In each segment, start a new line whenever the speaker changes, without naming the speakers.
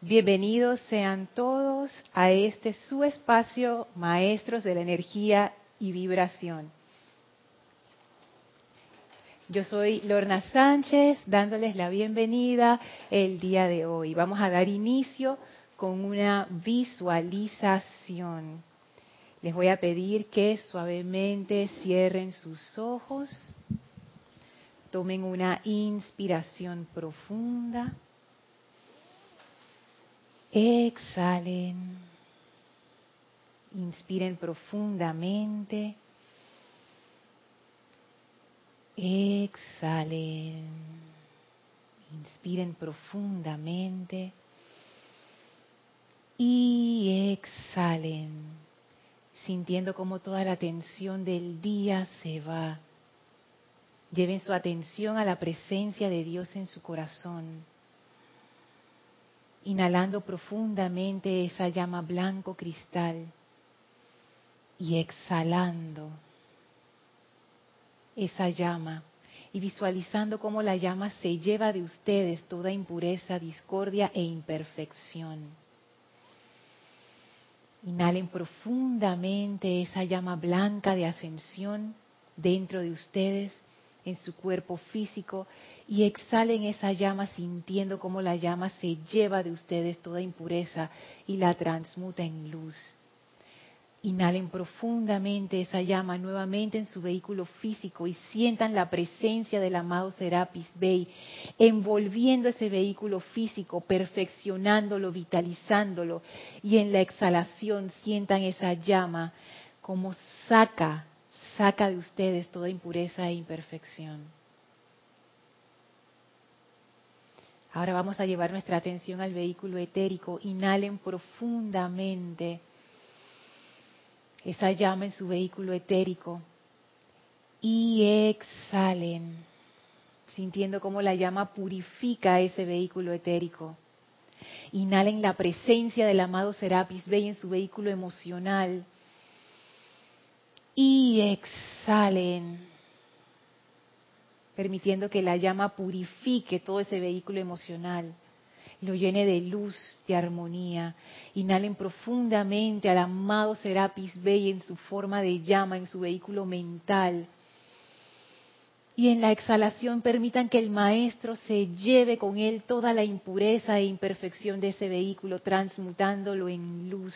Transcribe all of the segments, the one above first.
Bienvenidos sean todos a este su espacio, Maestros de la Energía y Vibración. Yo soy Lorna Sánchez, dándoles la bienvenida el día de hoy. Vamos a dar inicio con una visualización. Les voy a pedir que suavemente cierren sus ojos, tomen una inspiración profunda Exhalen. Inspiren profundamente. Exhalen. Inspiren profundamente. Y exhalen, sintiendo como toda la tensión del día se va. Lleven su atención a la presencia de Dios en su corazón inhalando profundamente esa llama blanco cristal y exhalando esa llama y visualizando cómo la llama se lleva de ustedes toda impureza, discordia e imperfección. Inhalen profundamente esa llama blanca de ascensión dentro de ustedes en su cuerpo físico y exhalen esa llama sintiendo como la llama se lleva de ustedes toda impureza y la transmuta en luz. Inhalen profundamente esa llama nuevamente en su vehículo físico y sientan la presencia del amado Serapis Bey envolviendo ese vehículo físico, perfeccionándolo, vitalizándolo y en la exhalación sientan esa llama como saca saca de ustedes toda impureza e imperfección. Ahora vamos a llevar nuestra atención al vehículo etérico. Inhalen profundamente esa llama en su vehículo etérico y exhalen, sintiendo cómo la llama purifica ese vehículo etérico. Inhalen la presencia del amado Serapis Bey en su vehículo emocional y exhalen, permitiendo que la llama purifique todo ese vehículo emocional, lo llene de luz, de armonía. Inhalen profundamente al amado Serapis Bey en su forma de llama, en su vehículo mental. Y en la exhalación permitan que el maestro se lleve con él toda la impureza e imperfección de ese vehículo, transmutándolo en luz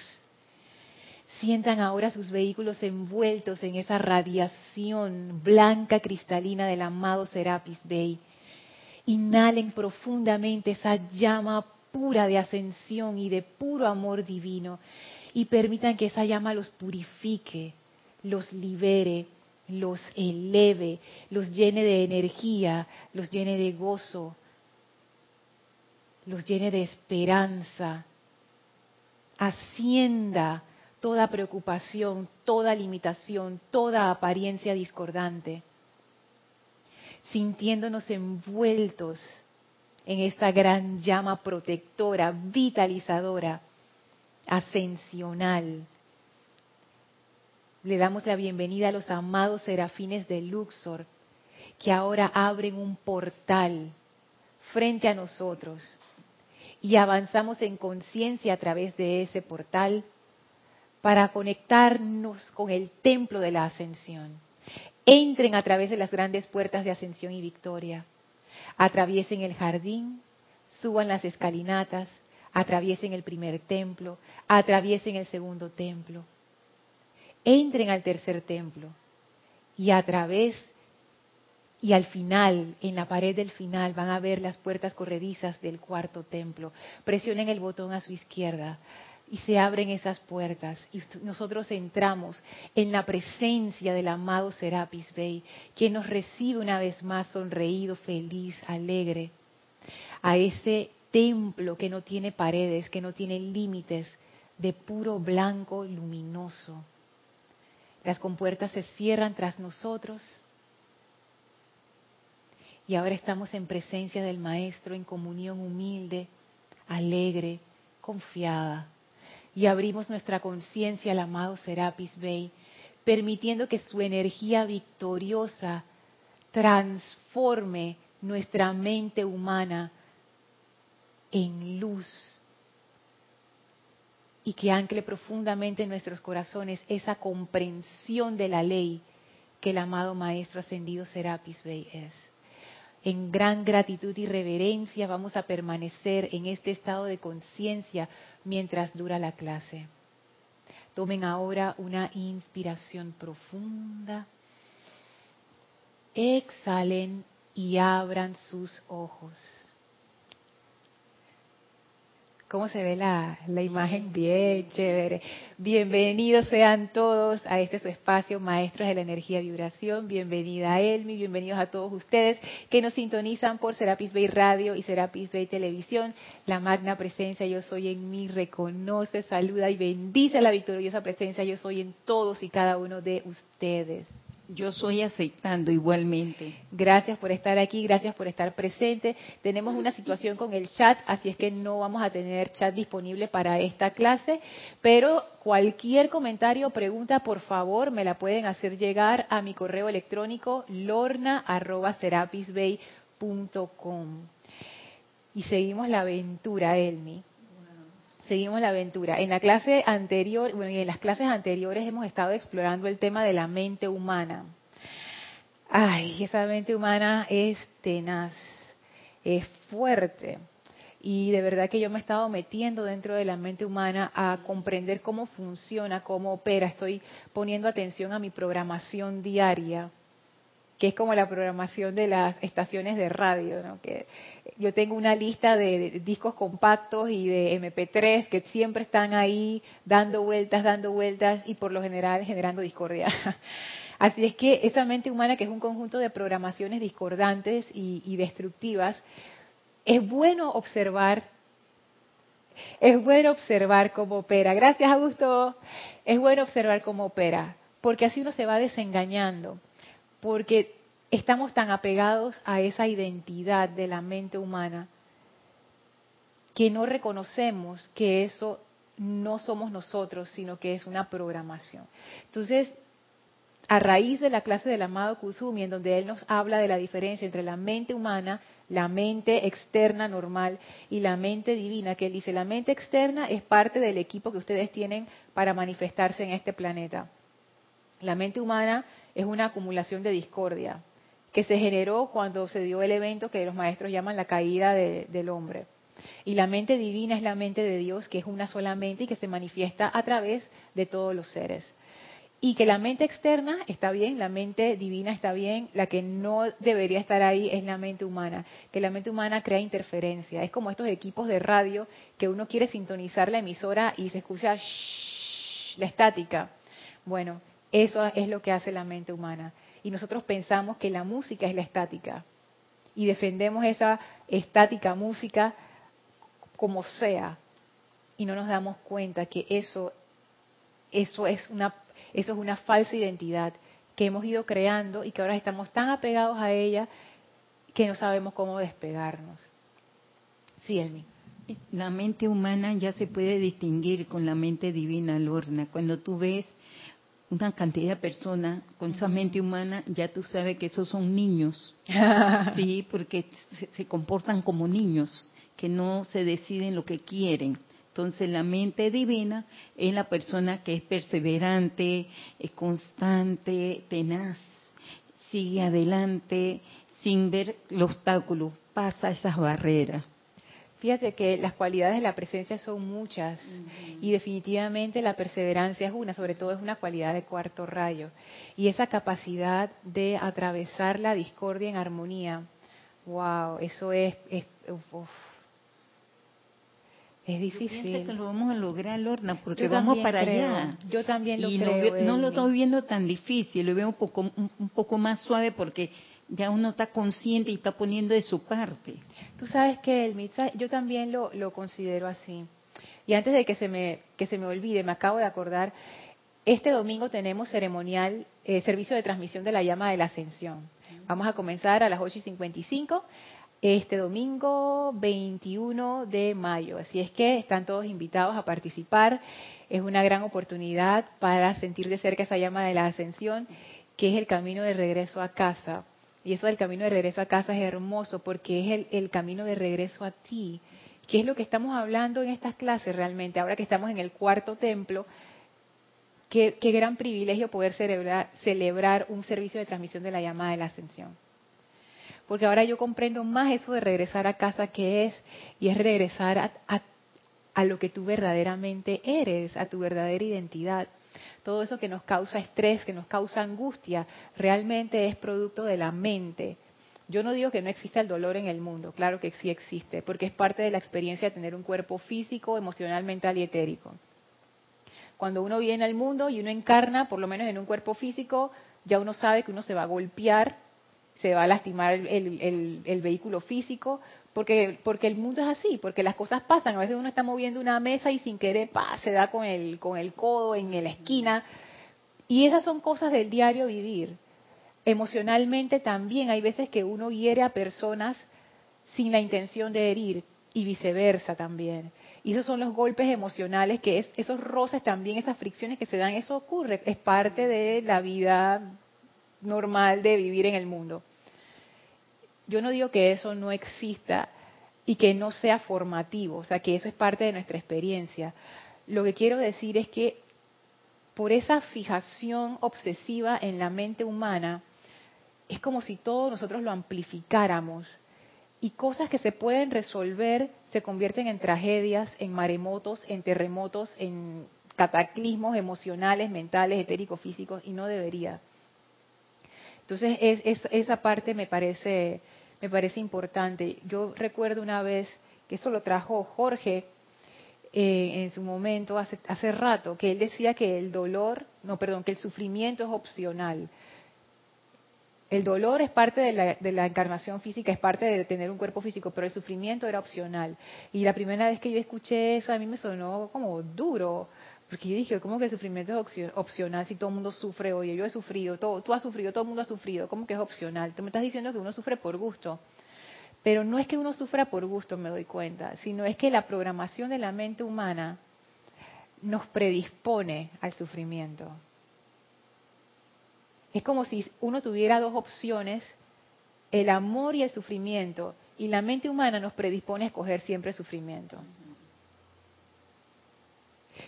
Sientan ahora sus vehículos envueltos en esa radiación blanca cristalina del amado Serapis Bey. Inhalen profundamente esa llama pura de ascensión y de puro amor divino y permitan que esa llama los purifique, los libere, los eleve, los llene de energía, los llene de gozo, los llene de esperanza. Ascienda toda preocupación, toda limitación, toda apariencia discordante, sintiéndonos envueltos en esta gran llama protectora, vitalizadora, ascensional. Le damos la bienvenida a los amados serafines de Luxor, que ahora abren un portal frente a nosotros y avanzamos en conciencia a través de ese portal para conectarnos con el templo de la ascensión. Entren a través de las grandes puertas de ascensión y victoria. Atraviesen el jardín, suban las escalinatas, atraviesen el primer templo, atraviesen el segundo templo. Entren al tercer templo y a través y al final, en la pared del final, van a ver las puertas corredizas del cuarto templo. Presionen el botón a su izquierda y se abren esas puertas. Y nosotros entramos en la presencia del amado Serapis Bey, quien nos recibe una vez más sonreído, feliz, alegre, a ese templo que no tiene paredes, que no tiene límites, de puro blanco luminoso. Las compuertas se cierran tras nosotros. Y ahora estamos en presencia del Maestro en comunión humilde, alegre, confiada y abrimos nuestra conciencia al amado Serapis Bey, permitiendo que su energía victoriosa transforme nuestra mente humana en luz, y que ancle profundamente en nuestros corazones esa comprensión de la ley que el amado Maestro Ascendido Serapis Bey es. En gran gratitud y reverencia vamos a permanecer en este estado de conciencia mientras dura la clase. Tomen ahora una inspiración profunda. Exhalen y abran sus ojos. ¿Cómo se ve la, la, imagen? Bien, chévere. Bienvenidos sean todos a este su espacio, Maestros de la Energía Vibración. Bienvenida a Elmi, bienvenidos a todos ustedes que nos sintonizan por Serapis Bay Radio y Serapis Bay Televisión. La magna presencia Yo Soy en mí reconoce, saluda y bendice la victoriosa presencia Yo Soy en todos y cada uno de ustedes.
Yo soy aceptando igualmente.
Gracias por estar aquí, gracias por estar presente. Tenemos una situación con el chat, así es que no vamos a tener chat disponible para esta clase, pero cualquier comentario o pregunta, por favor, me la pueden hacer llegar a mi correo electrónico lorna@serapisbay.com. Y seguimos la aventura, Elmi seguimos la aventura. En la clase anterior, bueno, y en las clases anteriores hemos estado explorando el tema de la mente humana. Ay, esa mente humana es tenaz, es fuerte. Y de verdad que yo me he estado metiendo dentro de la mente humana a comprender cómo funciona, cómo opera. Estoy poniendo atención a mi programación diaria que es como la programación de las estaciones de radio, ¿no? que yo tengo una lista de discos compactos y de MP3 que siempre están ahí dando vueltas, dando vueltas y por lo general generando discordia. Así es que esa mente humana, que es un conjunto de programaciones discordantes y, y destructivas, es bueno observar, es bueno observar cómo opera. Gracias, Augusto. Es bueno observar cómo opera, porque así uno se va desengañando porque estamos tan apegados a esa identidad de la mente humana que no reconocemos que eso no somos nosotros, sino que es una programación. Entonces, a raíz de la clase del amado Kusumi, en donde él nos habla de la diferencia entre la mente humana, la mente externa normal y la mente divina, que él dice, la mente externa es parte del equipo que ustedes tienen para manifestarse en este planeta. La mente humana es una acumulación de discordia que se generó cuando se dio el evento que los maestros llaman la caída del hombre. Y la mente divina es la mente de Dios, que es una sola mente y que se manifiesta a través de todos los seres. Y que la mente externa está bien, la mente divina está bien, la que no debería estar ahí es la mente humana, que la mente humana crea interferencia. Es como estos equipos de radio que uno quiere sintonizar la emisora y se escucha la estática. Bueno, eso es lo que hace la mente humana. Y nosotros pensamos que la música es la estática. Y defendemos esa estática música como sea. Y no nos damos cuenta que eso, eso, es una, eso es una falsa identidad que hemos ido creando y que ahora estamos tan apegados a ella que no sabemos cómo despegarnos. Sí, Elmi.
La mente humana ya se puede distinguir con la mente divina, Lorna. Cuando tú ves una cantidad de personas con esa mente humana, ya tú sabes que esos son niños, sí, porque se, comportan como niños, que no se deciden lo que quieren. Entonces la mente divina es la persona que es perseverante, es constante, tenaz, sigue adelante sin ver el obstáculo, pasa esas barreras.
Fíjate que las cualidades de la presencia son muchas y definitivamente la perseverancia es una, sobre todo es una cualidad de cuarto rayo. Y esa capacidad de atravesar la discordia en armonía, wow, eso es... es Es difícil.
Yo que lo vamos a lograr, Lorna, porque vamos para allá.
Yo también lo
creo. no lo estoy viendo tan difícil, lo veo un poco, un poco más suave porque ya uno está consciente y está poniendo de su parte.
Tú sabes que el yo también lo, lo considero así. Y antes de que se me, que se me olvide, me acabo de acordar, este domingo tenemos ceremonial, eh, servicio de transmisión de la llama de la ascensión. Vamos a comenzar a las 8 y 55 este domingo 21 de mayo. Así es que están todos invitados a participar. Es una gran oportunidad para sentir de cerca esa llama de la ascensión, que es el camino de regreso a casa. Y eso del camino de regreso a casa es hermoso porque es el, camino de regreso a ti, que es lo que estamos hablando en estas clases realmente, ahora que estamos en el cuarto templo, qué, gran privilegio poder celebrar, celebrar un servicio de transmisión de la llamada de la ascensión. Porque ahora yo comprendo más eso de regresar a casa que es, y es regresar a, a lo que tú verdaderamente eres, a tu verdadera identidad. Todo eso que nos causa estrés, que nos causa angustia, realmente es producto de la mente. Yo no digo que no exista el dolor en el mundo, claro que sí existe, porque es parte de la experiencia de tener un cuerpo físico, emocional, mental y etérico. Cuando uno viene al mundo y uno encarna, por lo menos en un cuerpo físico, ya uno sabe que uno se va a golpear, se va a lastimar el, vehículo físico, porque, porque el mundo es así, porque las cosas pasan. A veces uno está moviendo una mesa y sin querer pa, se da con el, con el codo en la esquina. Y esas son cosas del diario vivir. Emocionalmente también hay veces que uno hiere a personas sin la intención de herir y viceversa también. Y esos son los golpes emocionales, que es, esos roces también, esas fricciones que se dan, eso ocurre, es parte de la vida normal de vivir en el mundo. Yo no digo que eso no exista y que no sea formativo, o sea, que eso es parte de nuestra experiencia. Lo que quiero decir es que por esa fijación obsesiva en la mente humana, es como si todos nosotros lo amplificáramos y cosas que se pueden resolver se convierten en tragedias, en maremotos, en terremotos, en cataclismos emocionales, mentales, etéricos, físicos, y no debería. Entonces, esa parte me parece, me parece importante. Yo recuerdo una vez que eso lo trajo Jorge eh, en su momento, hace, hace rato, que él decía que el dolor, no, perdón, que el sufrimiento es opcional. El dolor es parte de la, encarnación física, es parte de tener un cuerpo físico, pero el sufrimiento era opcional. Y la primera vez que yo escuché eso a mí me sonó como duro, porque yo dije, ¿cómo que el sufrimiento es opcional si todo el mundo sufre? Oye, yo he sufrido, todo, tú has sufrido, todo el mundo ha sufrido, ¿cómo que es opcional? Tú me estás diciendo que uno sufre por gusto. Pero no es que uno sufra por gusto, me doy cuenta, sino es que la programación de la mente humana nos predispone al sufrimiento. Es como si uno tuviera dos opciones, el amor y el sufrimiento, y la mente humana nos predispone a escoger siempre sufrimiento.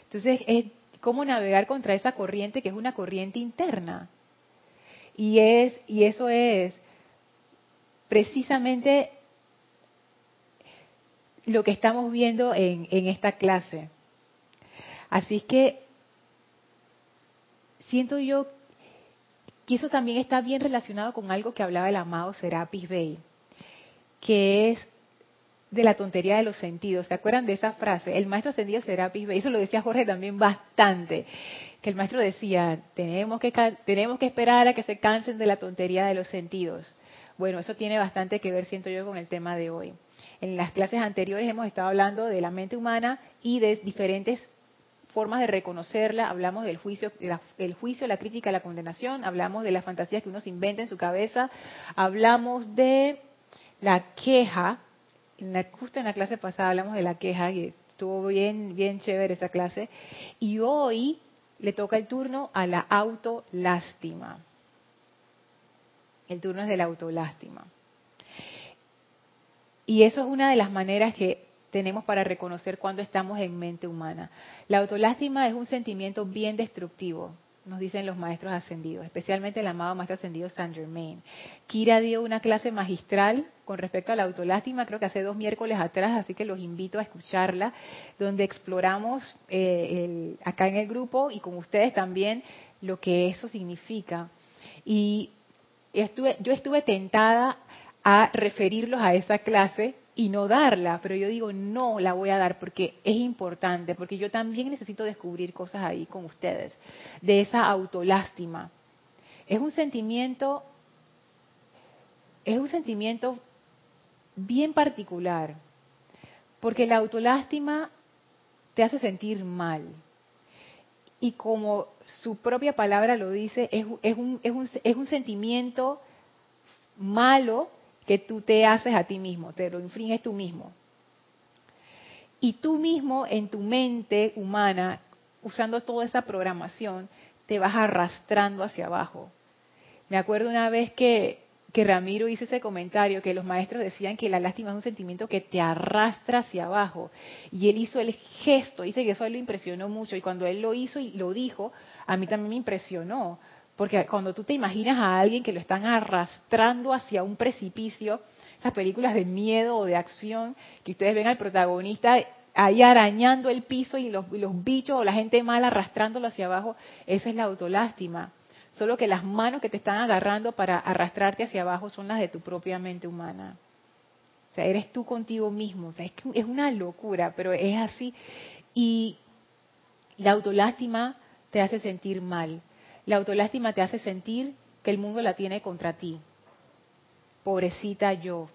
Entonces, es cómo navegar contra esa corriente que es una corriente interna. Y es y eso es precisamente lo que estamos viendo en, en esta clase. Así que siento yo y eso también está bien relacionado con algo que hablaba el amado Serapis Bey, que es de la tontería de los sentidos. ¿Se acuerdan de esa frase? El maestro ascendido Serapis Bey, eso lo decía Jorge también bastante, que el maestro decía, tenemos que, tenemos que esperar a que se cansen de la tontería de los sentidos. Bueno, eso tiene bastante que ver, siento yo, con el tema de hoy. En las clases anteriores hemos estado hablando de la mente humana y de diferentes formas de reconocerla, hablamos del juicio, el juicio, la crítica, la condenación, hablamos de las fantasías que uno se inventa en su cabeza, hablamos de la queja, justo en la clase pasada hablamos de la queja y estuvo bien, bien chévere esa clase, y hoy le toca el turno a la autolástima. El turno es de la autolástima. Y eso es una de las maneras que tenemos para reconocer cuando estamos en mente humana. La autolástima es un sentimiento bien destructivo, nos dicen los maestros ascendidos, especialmente el amado maestro ascendido Saint Germain. Kira dio una clase magistral con respecto a la autolástima, creo que hace dos miércoles atrás, así que los invito a escucharla, donde exploramos eh, acá en el grupo y con ustedes también lo que eso significa. Y estuve, yo estuve tentada a referirlos a esa clase y no darla, pero yo digo, no la voy a dar porque es importante, porque yo también necesito descubrir cosas ahí con ustedes, de esa autolástima. Es un sentimiento, es un sentimiento bien particular, porque la autolástima te hace sentir mal. Y como su propia palabra lo dice, es, es, un, es, un, es un sentimiento malo que tú te haces a ti mismo, te lo infringes tú mismo. Y tú mismo en tu mente humana, usando toda esa programación, te vas arrastrando hacia abajo. Me acuerdo una vez que que Ramiro hizo ese comentario, que los maestros decían que la lástima es un sentimiento que te arrastra hacia abajo. Y él hizo el gesto, dice que eso a él lo impresionó mucho. Y cuando él lo hizo y lo dijo, a mí también me impresionó. Porque cuando tú te imaginas a alguien que lo están arrastrando hacia un precipicio, esas películas de miedo o de acción, que ustedes ven al protagonista ahí arañando el piso y los, bichos o la gente mala arrastrándolo hacia abajo, esa es la autolástima. Solo que las manos que te están agarrando para arrastrarte hacia abajo son las de tu propia mente humana. O sea, eres tú contigo mismo. O sea, es, es una locura, pero es así. Y la autolástima te hace sentir mal. La autolástima te hace sentir que el mundo la tiene contra ti. Pobrecita yo.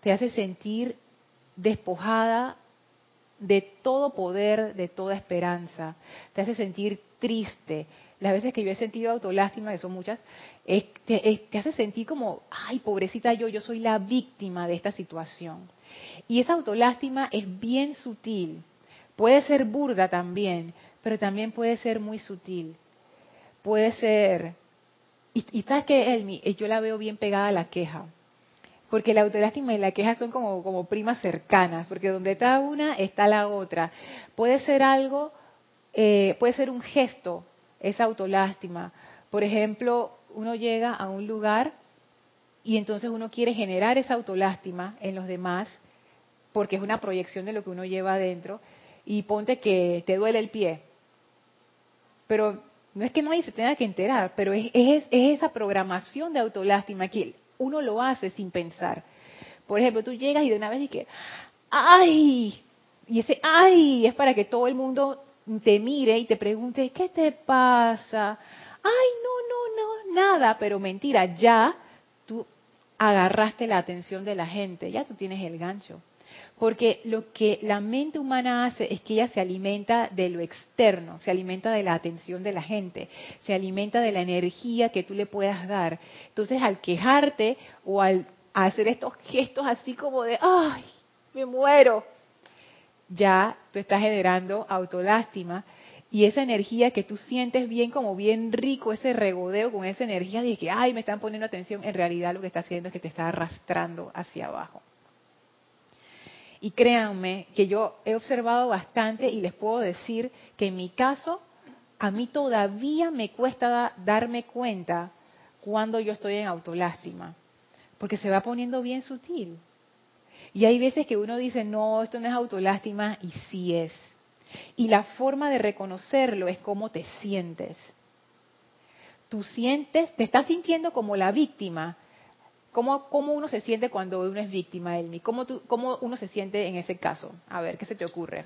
Te hace sentir despojada de todo poder, de toda esperanza. Te hace sentir triste. Las veces que yo he sentido autolástima, que son muchas, te, hace sentir como, ay, pobrecita yo, yo soy la víctima de esta situación. Y esa autolástima es bien sutil. Puede ser burda también, pero también puede ser muy sutil. Puede ser... Y, y sabes que, Elmi, yo la veo bien pegada a la queja porque la autolástima y la queja son como, como primas cercanas, porque donde está una está la otra. Puede ser algo, eh, puede ser un gesto, esa autolástima. Por ejemplo, uno llega a un lugar y entonces uno quiere generar esa autolástima en los demás, porque es una proyección de lo que uno lleva adentro, y ponte que te duele el pie. Pero no es que nadie se tenga que enterar, pero es, es, es esa programación de autolástima que uno lo hace sin pensar. Por ejemplo, tú llegas y de una vez dices, ¡ay! Y ese ¡ay! es para que todo el mundo te mire y te pregunte, ¿qué te pasa? ¡Ay, no, no, no! Nada, pero mentira, ya tú agarraste la atención de la gente, ya tú tienes el gancho. Porque lo que la mente humana hace es que ella se alimenta de lo externo, se alimenta de la atención de la gente, se alimenta de la energía que tú le puedas dar. Entonces, al quejarte o al hacer estos gestos así como de, ay, me muero, ya tú estás generando autolástima y esa energía que tú sientes bien como bien rico, ese regodeo con esa energía de que, ay, me están poniendo atención, en realidad lo que está haciendo es que te está arrastrando hacia abajo. Y créanme que yo he observado bastante y les puedo decir que en mi caso, a mí todavía me cuesta darme cuenta cuando yo estoy en autolástima, porque se va poniendo bien sutil. Y hay veces que uno dice, no, esto no es autolástima, y sí es. Y la forma de reconocerlo es cómo te sientes. Tú sientes, te estás sintiendo como la víctima, ¿Cómo, uno se siente cuando uno es víctima, Elmi? ¿Cómo, ¿Cómo uno se siente en ese caso? A ver, ¿qué se te ocurre?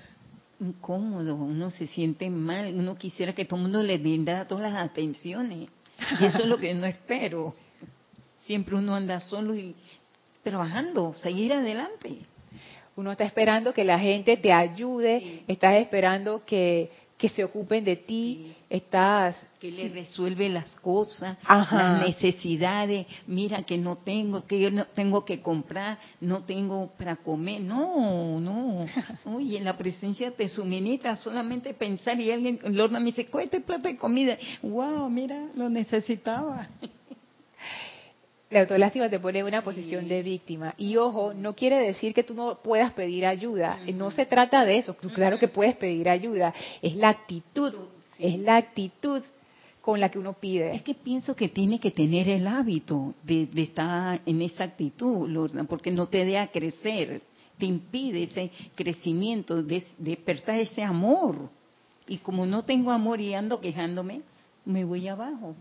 Incómodo, uno se siente mal, uno quisiera que todo el mundo le brinda todas las atenciones. Y eso es lo que no espero. Siempre uno anda solo y trabajando, seguir adelante.
Uno está esperando que la gente te ayude, estás esperando que, que se ocupen de ti, estás...
Que le resuelve las cosas, las necesidades, mira que no tengo, que yo no tengo que comprar, no tengo para comer, no, no. Oye, en la presencia te suministra solamente pensar y alguien, Lorna me dice, este plato de comida, wow, mira, lo necesitaba.
La autolástima te pone en una posición de víctima. Y ojo, no quiere decir que tú no puedas pedir ayuda. No se trata de eso. claro que puedes pedir ayuda. Es la actitud. Es la actitud con la que uno pide.
Es que pienso que tiene que tener el hábito de, estar en esa actitud, Lorna, porque no te deja crecer. Te impide ese crecimiento, de, despertar ese amor. Y como no tengo amor y ando quejándome, me voy abajo.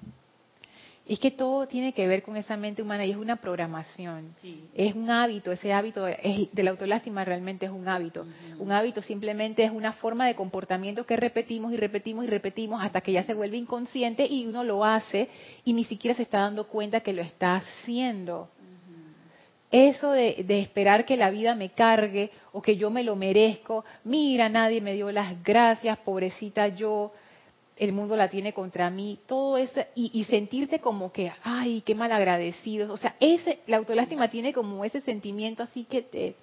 Es que todo tiene que ver con esa mente humana y es una programación. Es un hábito, ese hábito de la autolástima realmente es un hábito. Un hábito simplemente es una forma de comportamiento que repetimos y repetimos y repetimos hasta que ya se vuelve inconsciente y uno lo hace y ni siquiera se está dando cuenta que lo está haciendo. Eso de, de, esperar que la vida me cargue o que yo me lo merezco, mira, nadie me dio las gracias, pobrecita yo, el mundo la tiene contra mí, todo eso, y, sentirte como que, ay, qué mal agradecido. O sea, ese, la autolástima tiene como ese sentimiento así que te,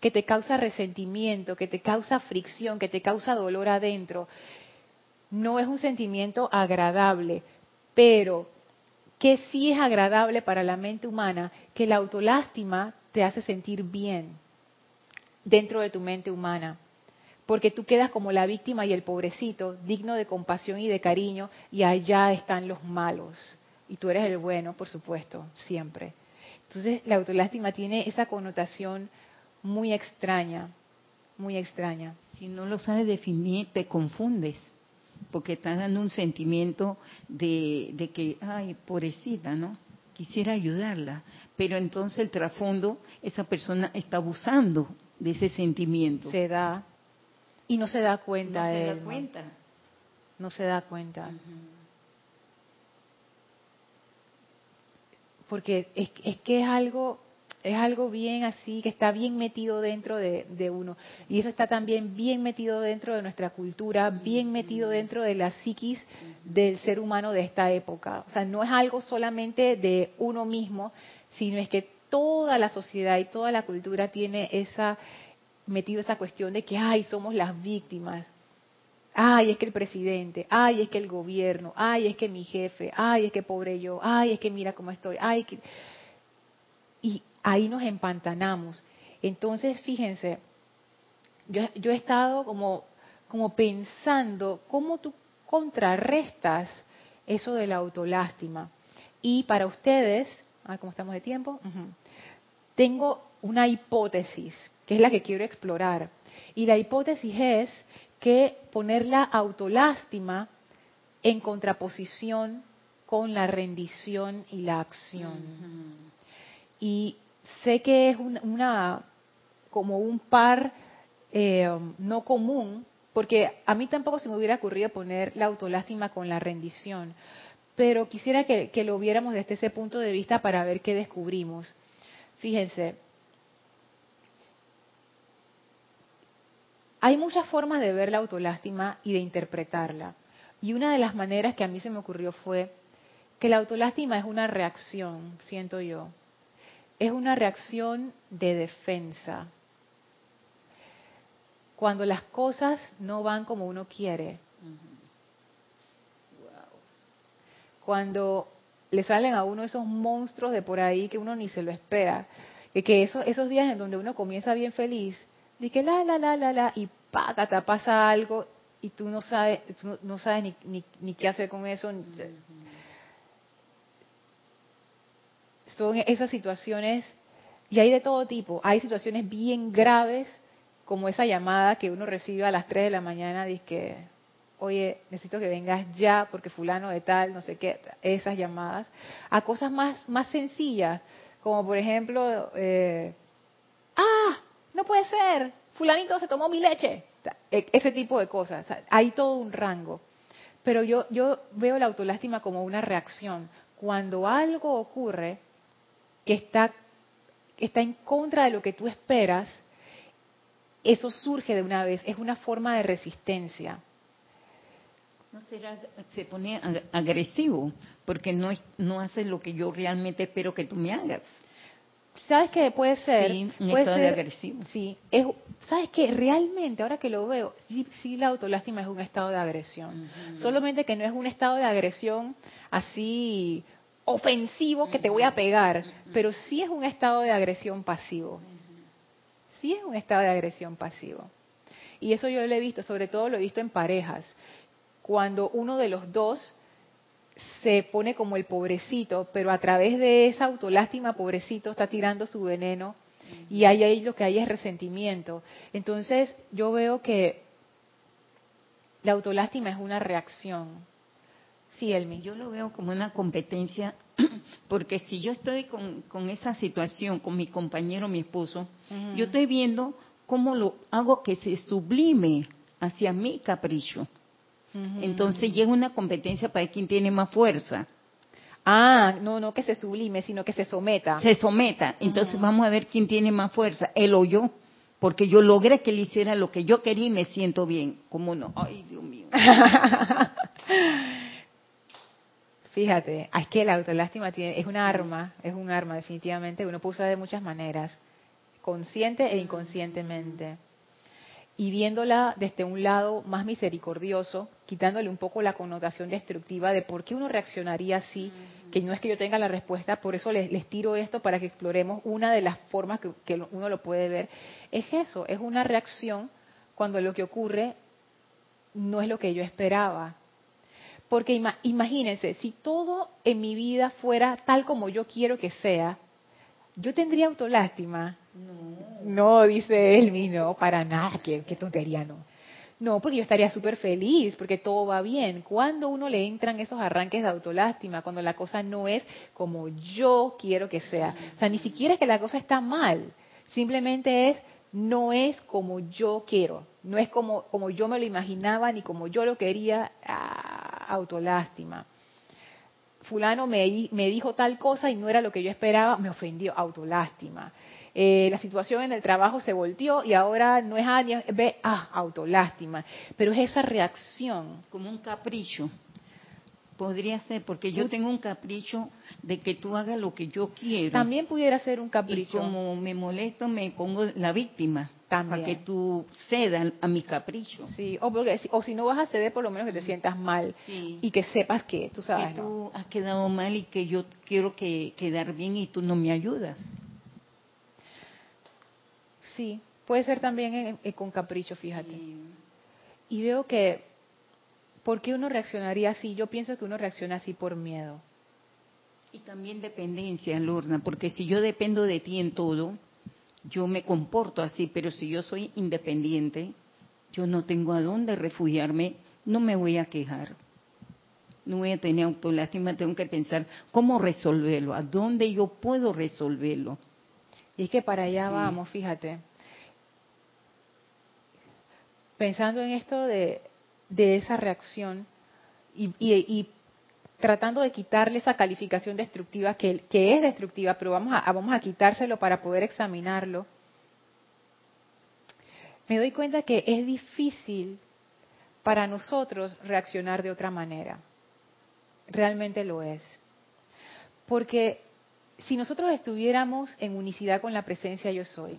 que te causa resentimiento, que te causa fricción, que te causa dolor adentro. No es un sentimiento agradable, pero que sí es agradable para la mente humana, que la autolástima te hace sentir bien dentro de tu mente humana. Porque tú quedas como la víctima y el pobrecito, digno de compasión y de cariño, y allá están los malos. Y tú eres el bueno, por supuesto, siempre. Entonces la autolástima tiene esa connotación muy extraña, muy extraña.
Si no lo sabes definir, te confundes, porque estás dando un sentimiento de, de que, ay, pobrecita, ¿no? Quisiera ayudarla, pero entonces el trasfondo, esa persona está abusando de ese sentimiento.
Se da y no se da cuenta.
No
se
da cuenta.
No se da cuenta. Porque es, es, que es algo es algo bien así, que está bien metido dentro de, de, uno. Y eso está también bien metido dentro de nuestra cultura, bien metido dentro de la psiquis del ser humano de esta época. O sea, no es algo solamente de uno mismo, sino es que toda la sociedad y toda la cultura tiene esa metido esa cuestión de que, ay, somos las víctimas. Ay, es que el presidente, ay, es que el gobierno, ay, es que mi jefe, ay, es que pobre yo, ay, es que mira cómo estoy, ay. Y ahí nos empantanamos. Entonces, fíjense, yo, yo he estado como, como pensando cómo tú contrarrestas eso de la autolástima. Y para ustedes, ah, ¿cómo estamos de tiempo? Tengo una hipótesis, que es la que quiero explorar. Y la hipótesis es que poner la autolástima en contraposición con la rendición y la acción. Y sé que es una, como un par eh, no común, porque a mí tampoco se me hubiera ocurrido poner la autolástima con la rendición, pero quisiera que, que lo viéramos desde ese punto de vista para ver qué descubrimos. Fíjense, hay muchas formas de ver la autolástima y de interpretarla. Y una de las maneras que a mí se me ocurrió fue que la autolástima es una reacción, siento yo, es una reacción de defensa. Cuando las cosas no van como uno quiere. Cuando le salen a uno esos monstruos de por ahí que uno ni se lo espera. Que, que esos, esos días en donde uno comienza bien feliz, que la, la, la, la, la, y te pasa algo y tú no sabes, no, sabes ni, ni, ni, qué hacer con eso son esas situaciones, y hay de todo tipo, hay situaciones bien graves, como esa llamada que uno recibe a las 3 de la mañana, dice que, oye, necesito que vengas ya porque fulano de tal, no sé qué, esas llamadas, a cosas más, más sencillas, como por ejemplo, eh, ah, no puede ser, fulanito se tomó mi leche, e, ese tipo de cosas, hay todo un rango. Pero yo, yo veo la autolástima como una reacción. Cuando algo ocurre, que está, está en contra de lo que tú esperas, eso surge de una vez, es una forma de resistencia.
No será, se pone agresivo, porque no, no hace lo que yo realmente espero que tú me hagas.
¿Sabes qué puede ser?
Sí,
puede
ser, agresivo.
Sí, es, ¿sabes qué? Realmente, ahora que lo veo, sí, sí la autolástima es un estado de agresión. Solamente que no es un estado de agresión así ofensivo que te voy a pegar, pero sí es un estado de agresión pasivo. Sí es un estado de agresión pasivo. Y eso yo lo he visto, sobre todo lo he visto en parejas. Cuando uno de los dos se pone como el pobrecito, pero a través de esa autolástima pobrecito está tirando su veneno y ahí, ahí lo que hay es resentimiento. Entonces yo veo que la autolástima es una reacción, Sí, Elmi.
Yo lo veo como una competencia, porque si yo estoy con, esa situación, con mi compañero, mi esposo, yo estoy viendo cómo lo hago que se sublime hacia mi capricho. Entonces llega una competencia para quien tiene más fuerza.
Ah, no, no que se sublime, sino que se someta.
Se someta. Entonces vamos a ver quién tiene más fuerza, él o yo. Porque yo logré que él hiciera lo que yo quería y me siento bien. ¿Cómo no? Ay, Dios mío.
Fíjate, es que la autolástima tiene, es un arma, es un arma definitivamente, uno puede usar de muchas maneras, consciente e inconscientemente. Y viéndola desde un lado más misericordioso, quitándole un poco la connotación destructiva de por qué uno reaccionaría así, que no es que yo tenga la respuesta, por eso les, les tiro esto para que exploremos una de las formas que, que uno lo puede ver. Es eso, es una reacción cuando lo que ocurre no es lo que yo esperaba. Porque imagínense, si todo en mi vida fuera tal como yo quiero que sea, yo tendría autolástima. No, no dice él, no, para nada, qué, qué tontería, no. No, porque yo estaría súper feliz, porque todo va bien. Cuando uno le entran esos arranques de autolástima, cuando la cosa no es como yo quiero que sea. O sea, ni siquiera es que la cosa está mal, simplemente es no es como yo quiero, no es como, como yo me lo imaginaba ni como yo lo quería, ah, autolástima. Fulano me, dijo tal cosa y no era lo que yo esperaba, me ofendió, autolástima. Eh, la situación en el trabajo se volteó y ahora no es A, ve, ah, autolástima. Pero es esa reacción.
Como un capricho. Podría ser, porque yo tengo un capricho de que tú hagas lo que yo quiero.
También pudiera ser un capricho.
Y como me molesto, me pongo la víctima. También. Para que tú cedas a mi capricho.
Sí, o, porque, o si no vas a ceder, por lo menos que te sientas mal. Y que sepas que, tú sabes.
Que tú has quedado mal y que yo quiero que quedar bien y tú no me ayudas.
Sí, puede ser también con capricho, fíjate. Y veo que, ¿por qué uno reaccionaría así? Yo pienso que uno reacciona así por miedo.
Y también dependencia, Lorna, porque si yo dependo de ti en todo, yo me comporto así, pero si yo soy independiente, yo no tengo a dónde refugiarme, no me voy a quejar. No voy a tener autolástima, tengo que pensar cómo resolverlo, a dónde yo puedo resolverlo.
Y es que para allá vamos, fíjate. Pensando en esto de, esa reacción y, tratando de quitarle esa calificación destructiva que, es destructiva, pero vamos a, vamos a quitárselo para poder examinarlo. Me doy cuenta que es difícil para nosotros reaccionar de otra manera. Realmente lo es. Porque si nosotros estuviéramos en unicidad con la presencia yo soy,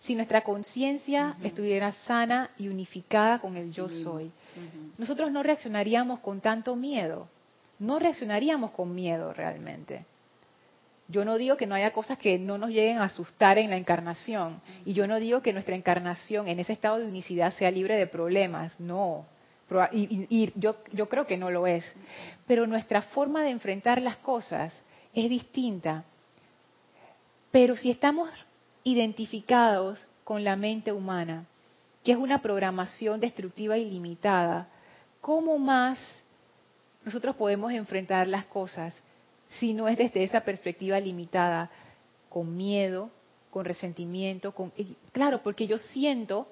si nuestra conciencia estuviera sana y unificada con el yo soy, nosotros no reaccionaríamos con tanto miedo, no reaccionaríamos con miedo realmente. Yo no digo que no haya cosas que no nos lleguen a asustar en la encarnación, y yo no digo que nuestra encarnación en ese estado de unicidad sea libre de problemas, no. Y, y yo, yo creo que no lo es. Pero nuestra forma de enfrentar las cosas es distinta. Pero si estamos identificados con la mente humana, que es una programación destructiva ilimitada, ¿cómo más nosotros podemos enfrentar las cosas si no es desde esa perspectiva limitada, con miedo, con resentimiento, con claro, porque yo siento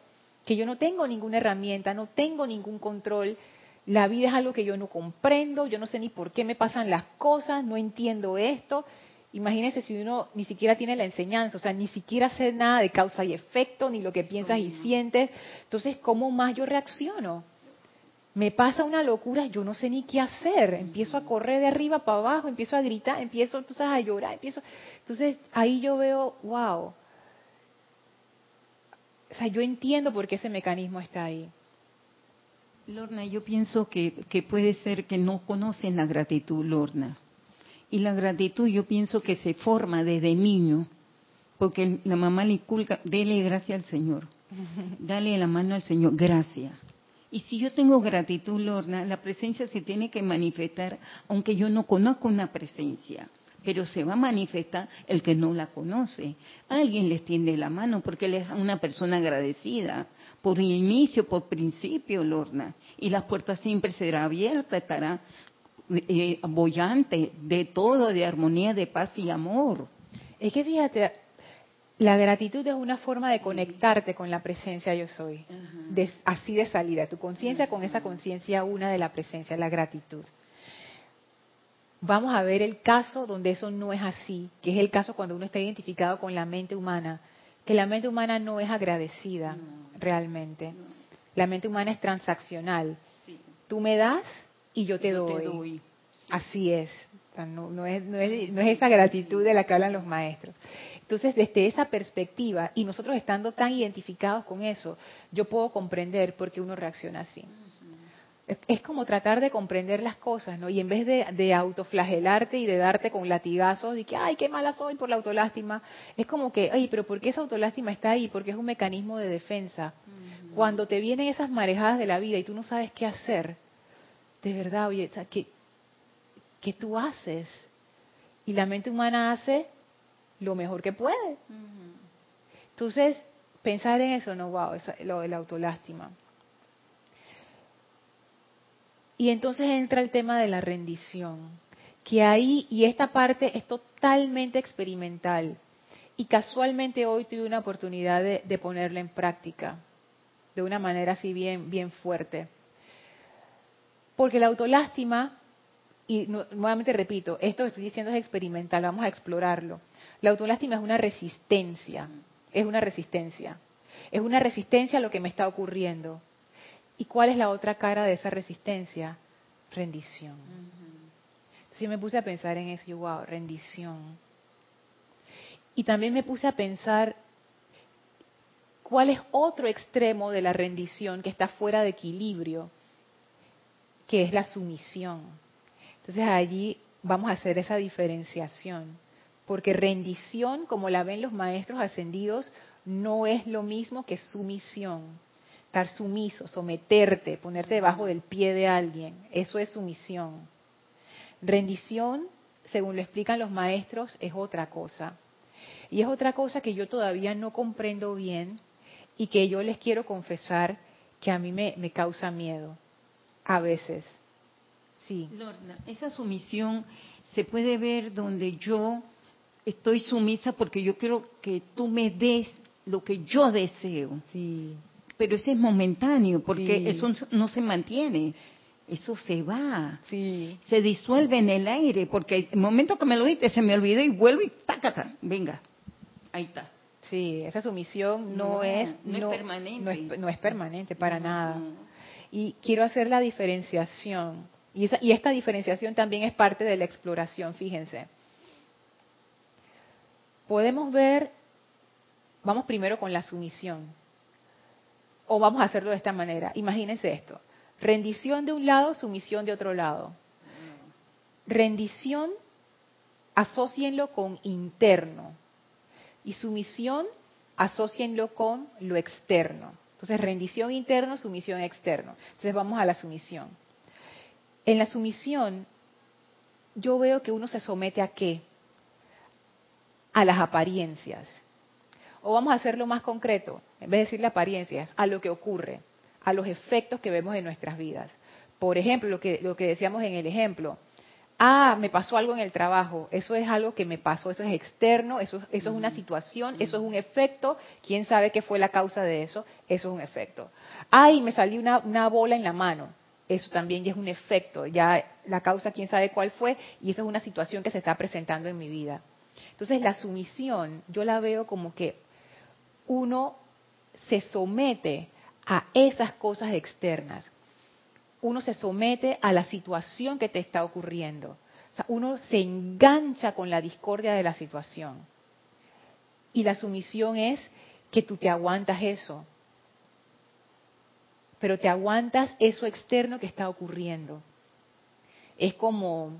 que yo no tengo ninguna herramienta, no tengo ningún control, la vida es algo que yo no comprendo, yo no sé ni por qué me pasan las cosas, no entiendo esto. Imagínense si uno ni siquiera tiene la enseñanza, o sea, ni siquiera sé nada de causa y efecto, ni lo que piensas y sientes. Entonces, ¿cómo más yo reacciono? Me pasa una locura, yo no sé ni qué hacer. Empiezo a correr de arriba para abajo, empiezo a gritar, empiezo entonces a llorar, empiezo. Entonces, ahí yo veo, wow. O sea, yo entiendo por qué ese mecanismo está ahí.
Lorna, yo pienso que, puede ser que no conocen la gratitud, Lorna. Y la gratitud yo pienso que se forma desde niño, porque la mamá le inculca, dele gracias al Señor, dale la mano al Señor, gracias. Y si yo tengo gratitud, Lorna, la presencia se tiene que manifestar, aunque yo no conozco una presencia, pero se va a manifestar el que no la conoce. Alguien les tiende la mano porque él es una persona agradecida por inicio, por principio, Lorna. Y las puertas siempre será abierta, estará eh, bollante de todo, de armonía, de paz y amor.
Es que fíjate, la gratitud es una forma de conectarte con la presencia yo soy, así de salida, tu conciencia con esa conciencia una de la presencia, la gratitud. Vamos a ver el caso donde eso no es así, que es el caso cuando uno está identificado con la mente humana que la mente humana no es agradecida realmente. La mente humana es transaccional. Tú me das y yo te, doy. Así es. No, es, no, es, no, es, esa gratitud de la que hablan los maestros. Entonces, desde esa perspectiva, y nosotros estando tan identificados con eso, yo puedo comprender por qué uno reacciona así. es, como tratar de comprender las cosas, ¿no? Y en vez de, de, autoflagelarte y de darte con latigazos y que, ay, qué mala soy por la autolástima, es como que, ay, pero ¿por qué esa autolástima está ahí? Porque es un mecanismo de defensa. Cuando te vienen esas marejadas de la vida y tú no sabes qué hacer, de verdad, oye, ¿qué, ¿qué tú haces? Y la mente humana hace lo mejor que puede. Entonces, pensar en eso, no, wow, eso, lo de la autolástima. Y entonces entra el tema de la rendición, que ahí, y esta parte es totalmente experimental. Y casualmente hoy tuve una oportunidad de, ponerla en práctica, de una manera así bien, bien fuerte. Porque la autolástima, y nuevamente repito, esto que estoy diciendo es experimental, vamos a explorarlo. La autolástima es una resistencia, es una resistencia. Es una resistencia a lo que me está ocurriendo. ¿Y cuál es la otra cara de esa resistencia? Rendición. Entonces yo me puse a pensar en eso, yo, wow, rendición. Y también me puse a pensar cuál es otro extremo de la rendición que está fuera de equilibrio, que es la sumisión. Entonces allí vamos a hacer esa diferenciación, porque rendición, como la ven los maestros ascendidos, no es lo mismo que sumisión estar sumiso, someterte, ponerte debajo del pie de alguien. Eso es sumisión. Rendición, según lo explican los maestros, es otra cosa. Y es otra cosa que yo todavía no comprendo bien y que yo les quiero confesar que a mí me, me causa miedo. A veces. Sí.
Lorna, esa sumisión se puede ver donde yo estoy sumisa porque yo quiero que tú me des lo que yo deseo.
Sí.
Pero ese es momentáneo, porque eso no se mantiene. Eso se va.
Sí.
Se disuelve en el aire, porque el momento que me lo diste se me olvidó y vuelvo y tácata, venga. Ahí está.
Sí, esa sumisión no, es
no, es permanente.
No es, permanente para nada. Y quiero hacer la diferenciación. Y, esa, y esta diferenciación también es parte de la exploración, fíjense. Podemos ver, vamos primero con la sumisión o vamos a hacerlo de esta manera. Imagínense esto. Rendición de un lado, sumisión de otro lado. Rendición, asocienlo con interno. Y sumisión, asocienlo con lo externo. Entonces, rendición interno, sumisión externo. Entonces, vamos a la sumisión. En la sumisión, yo veo que uno se somete a qué? A las apariencias. O vamos a hacerlo más concreto, en vez de decir la apariencia, a lo que ocurre, a los efectos que vemos en nuestras vidas. Por ejemplo, lo que, lo que decíamos en el ejemplo, ah, me pasó algo en el trabajo, eso es algo que me pasó, eso es externo, eso, eso es una situación, eso es un efecto, quién sabe qué fue la causa de eso, eso es un efecto. Ay, me salió una, una bola en la mano, eso también ya es un efecto, ya la causa quién sabe cuál fue, y eso es una situación que se está presentando en mi vida. Entonces la sumisión yo la veo como que uno se somete a esas cosas externas. Uno se somete a la situación que te está ocurriendo. uno se engancha con la discordia de la situación. Y la sumisión es que tú te aguantas eso. Pero te aguantas eso externo que está ocurriendo. Es como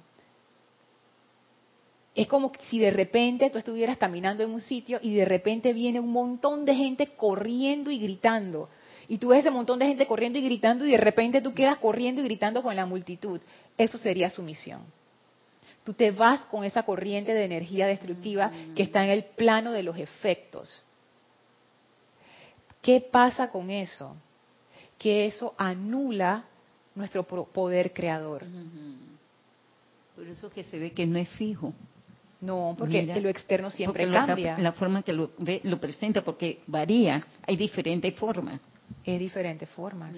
es como si de repente tú estuvieras caminando en un sitio y de repente viene un montón de gente corriendo y gritando. Y tú ves ese montón de gente corriendo y gritando y de repente tú quedas corriendo y gritando con la multitud. Eso sería sumisión. Tú te vas con esa corriente de energía destructiva que está en el plano de los efectos. ¿Qué pasa con eso? Que eso anula nuestro poder creador.
Por eso que se ve que no es fijo.
No, porque lo externo siempre cambia.
La, forma que lo, lo, presenta, porque varía, hay diferentes formas.
Es diferentes formas.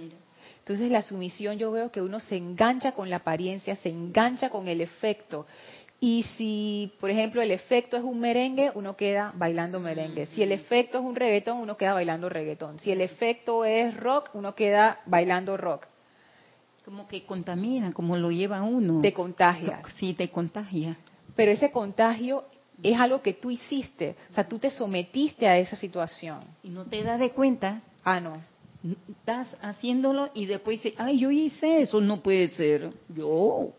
Entonces la sumisión yo veo que uno se engancha con la apariencia, se engancha con el efecto. Y si, por ejemplo, el efecto es un merengue, uno queda bailando merengue. Si el efecto es un reggaetón, uno queda bailando reggaetón. Si el efecto es rock, uno queda bailando rock.
Como que contamina, como lo lleva uno.
Te contagia.
Sí, te contagia
pero ese contagio es algo que tú hiciste, o sea, tú te sometiste a esa situación.
Y no te das de cuenta.
Ah, no.
Estás haciéndolo y después dices, ay, yo hice eso, no puede ser. Yo.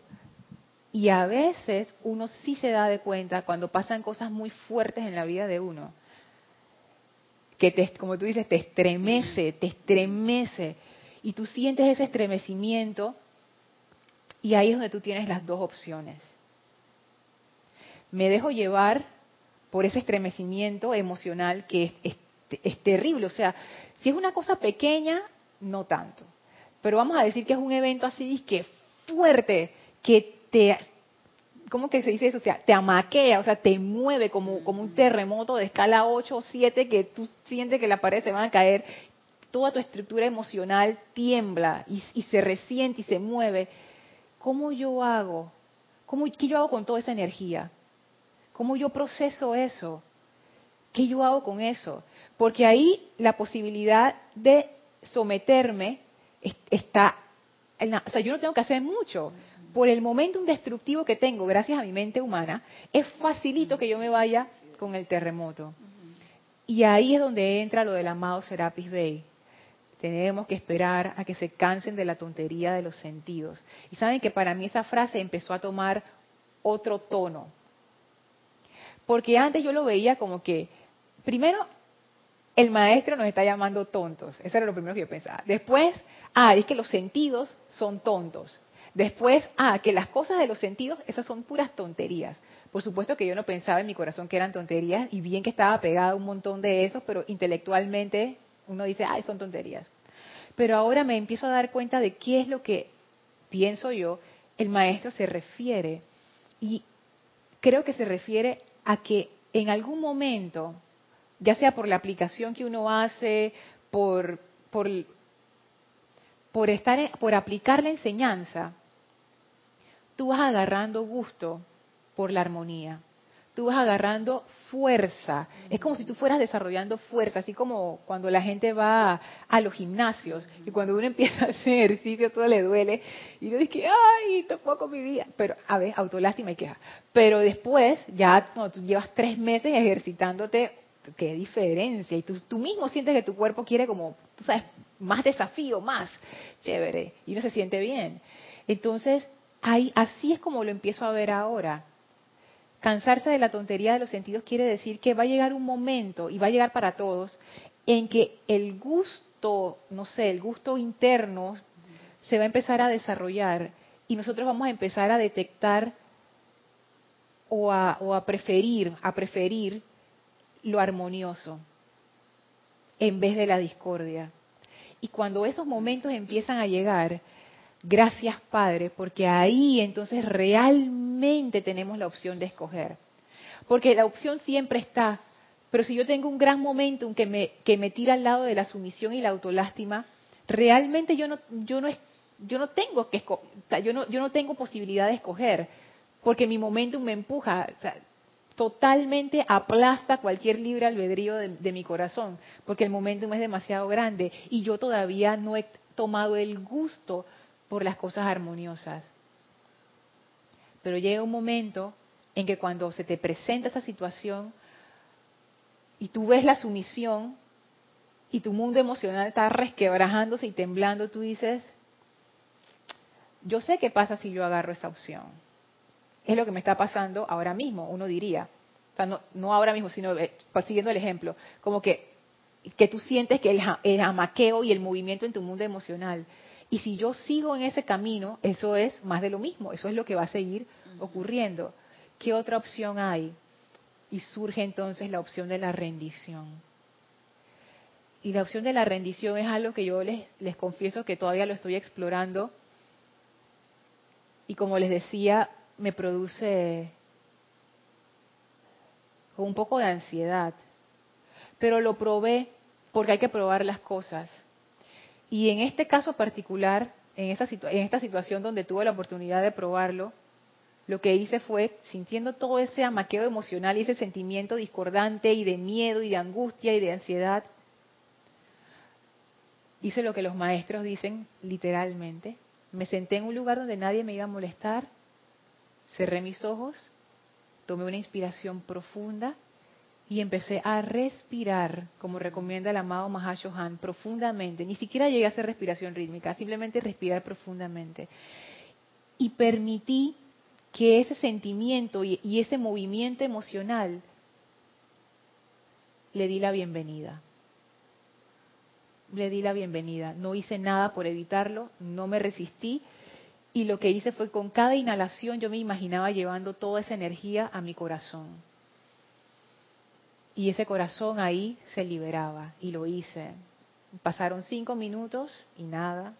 Y a veces uno sí se da de cuenta cuando pasan cosas muy fuertes en la vida de uno, que te, como tú dices, te estremece, te estremece, y tú sientes ese estremecimiento, y ahí es donde tú tienes las dos opciones. Me dejo llevar por ese estremecimiento emocional que es, es terrible, o sea, si es una cosa pequeña, no tanto. Pero vamos a decir que es un evento así que fuerte, que te, ¿cómo que se dice eso? O sea, te amaquea, o sea, te mueve como, como un terremoto de escala 8 o 7 que tú sientes que la pared se va a caer. Toda tu estructura emocional tiembla y, y se resiente y se mueve. ¿Cómo yo hago? ¿Cómo, ¿Qué yo hago con toda esa energía? ¿Cómo yo proceso eso? ¿Qué yo hago con eso? Porque ahí la posibilidad de someterme está, o sea, yo no tengo que hacer mucho. Por el momentum destructivo que tengo, gracias a mi mente humana, es facilito que yo me vaya con el terremoto. Y ahí es donde entra lo del amado Serapis Bey. Tenemos que esperar a que se cansen de la tontería de los sentidos. Y saben que para mí esa frase empezó a tomar otro tono. Porque antes yo lo veía como que, primero, el maestro nos está llamando tontos. Eso era lo primero que yo pensaba. Después, ah, es que los sentidos son tontos. Después, ah, que las cosas de los sentidos, esas son puras tonterías. Por supuesto que yo no pensaba en mi corazón que eran tonterías y bien que estaba pegada a un montón de esos, pero intelectualmente uno dice, ay, son tonterías. Pero ahora me empiezo a dar cuenta de qué es lo que pienso yo, el maestro se refiere. Y creo que se refiere a que en algún momento ya sea por la aplicación que uno hace, por, por, estar, por aplicar la enseñanza, tú vas agarrando gusto por la armonía. Tú vas agarrando fuerza. Es como si tú fueras desarrollando fuerza, así como cuando la gente va a, los gimnasios y cuando uno empieza a hacer ejercicio todo le duele y uno dice, ay, tampoco mi vida. Pero, a ver, autolástima y queja. Pero después, ya cuando tú llevas tres meses ejercitándote qué diferencia. Y tú, tú mismo sientes que tu cuerpo quiere como, tú sabes, más desafío, más chévere. Y no se siente bien. Entonces, ahí, así es como lo empiezo a ver ahora. Cansarse de la tontería de los sentidos quiere decir que va a llegar un momento, y va a llegar para todos, en que el gusto, no sé, el gusto interno se va a empezar a desarrollar y nosotros vamos a empezar a detectar o a, o a preferir, a preferir lo armonioso en vez de la discordia. Y cuando esos momentos empiezan a llegar, gracias Padre, porque ahí entonces realmente tenemos la opción de escoger. Porque la opción siempre está, pero si yo tengo un gran momento que me, que me tira al lado de la sumisión y la autolástima, realmente yo no, yo no, yo no tengo que yo no, yo no tengo posibilidad de escoger, porque mi momentum me empuja totalmente aplasta cualquier libre albedrío de, mi corazón, porque el momentum es demasiado grande y yo todavía no he tomado el gusto por las cosas armoniosas. Pero llega un momento en que cuando se te presenta esa situación y tú ves la sumisión y tu mundo emocional está resquebrajándose y temblando, tú dices, yo sé qué pasa si yo agarro esa opción es lo que me está pasando ahora mismo, uno diría. O sea, no, ahora mismo, sino eh, siguiendo el ejemplo, como que, que tú sientes que el, el amaqueo y el movimiento en tu mundo emocional. Y si yo sigo en ese camino, eso es más de lo mismo, eso es lo que va a seguir ocurriendo. ¿Qué otra opción hay? Y surge entonces la opción de la rendición. Y la opción de la rendición es algo que yo les, les confieso que todavía lo estoy explorando. Y como les decía, me produce un poco de ansiedad. Pero lo probé porque hay que probar las cosas. Y en este caso particular, en esta, situación donde tuve la oportunidad de probarlo, lo que hice fue, sintiendo todo ese amaqueo emocional y ese sentimiento discordante y de miedo y de angustia y de ansiedad, hice lo que los maestros dicen literalmente. Me senté en un lugar donde nadie me iba a molestar, cerré mis ojos, tomé una inspiración profunda y empecé a respirar, como recomienda el amado Mahashohan, profundamente. Ni siquiera llegué a hacer respiración rítmica, simplemente respirar profundamente. Y permití que ese sentimiento y, y ese movimiento emocional le di la bienvenida. Le di la bienvenida. No hice nada por evitarlo, no me resistí. Y lo que hice fue con cada inhalación yo me imaginaba llevando toda esa energía a mi corazón y ese corazón ahí se liberaba y lo hice. Pasaron cinco minutos y nada.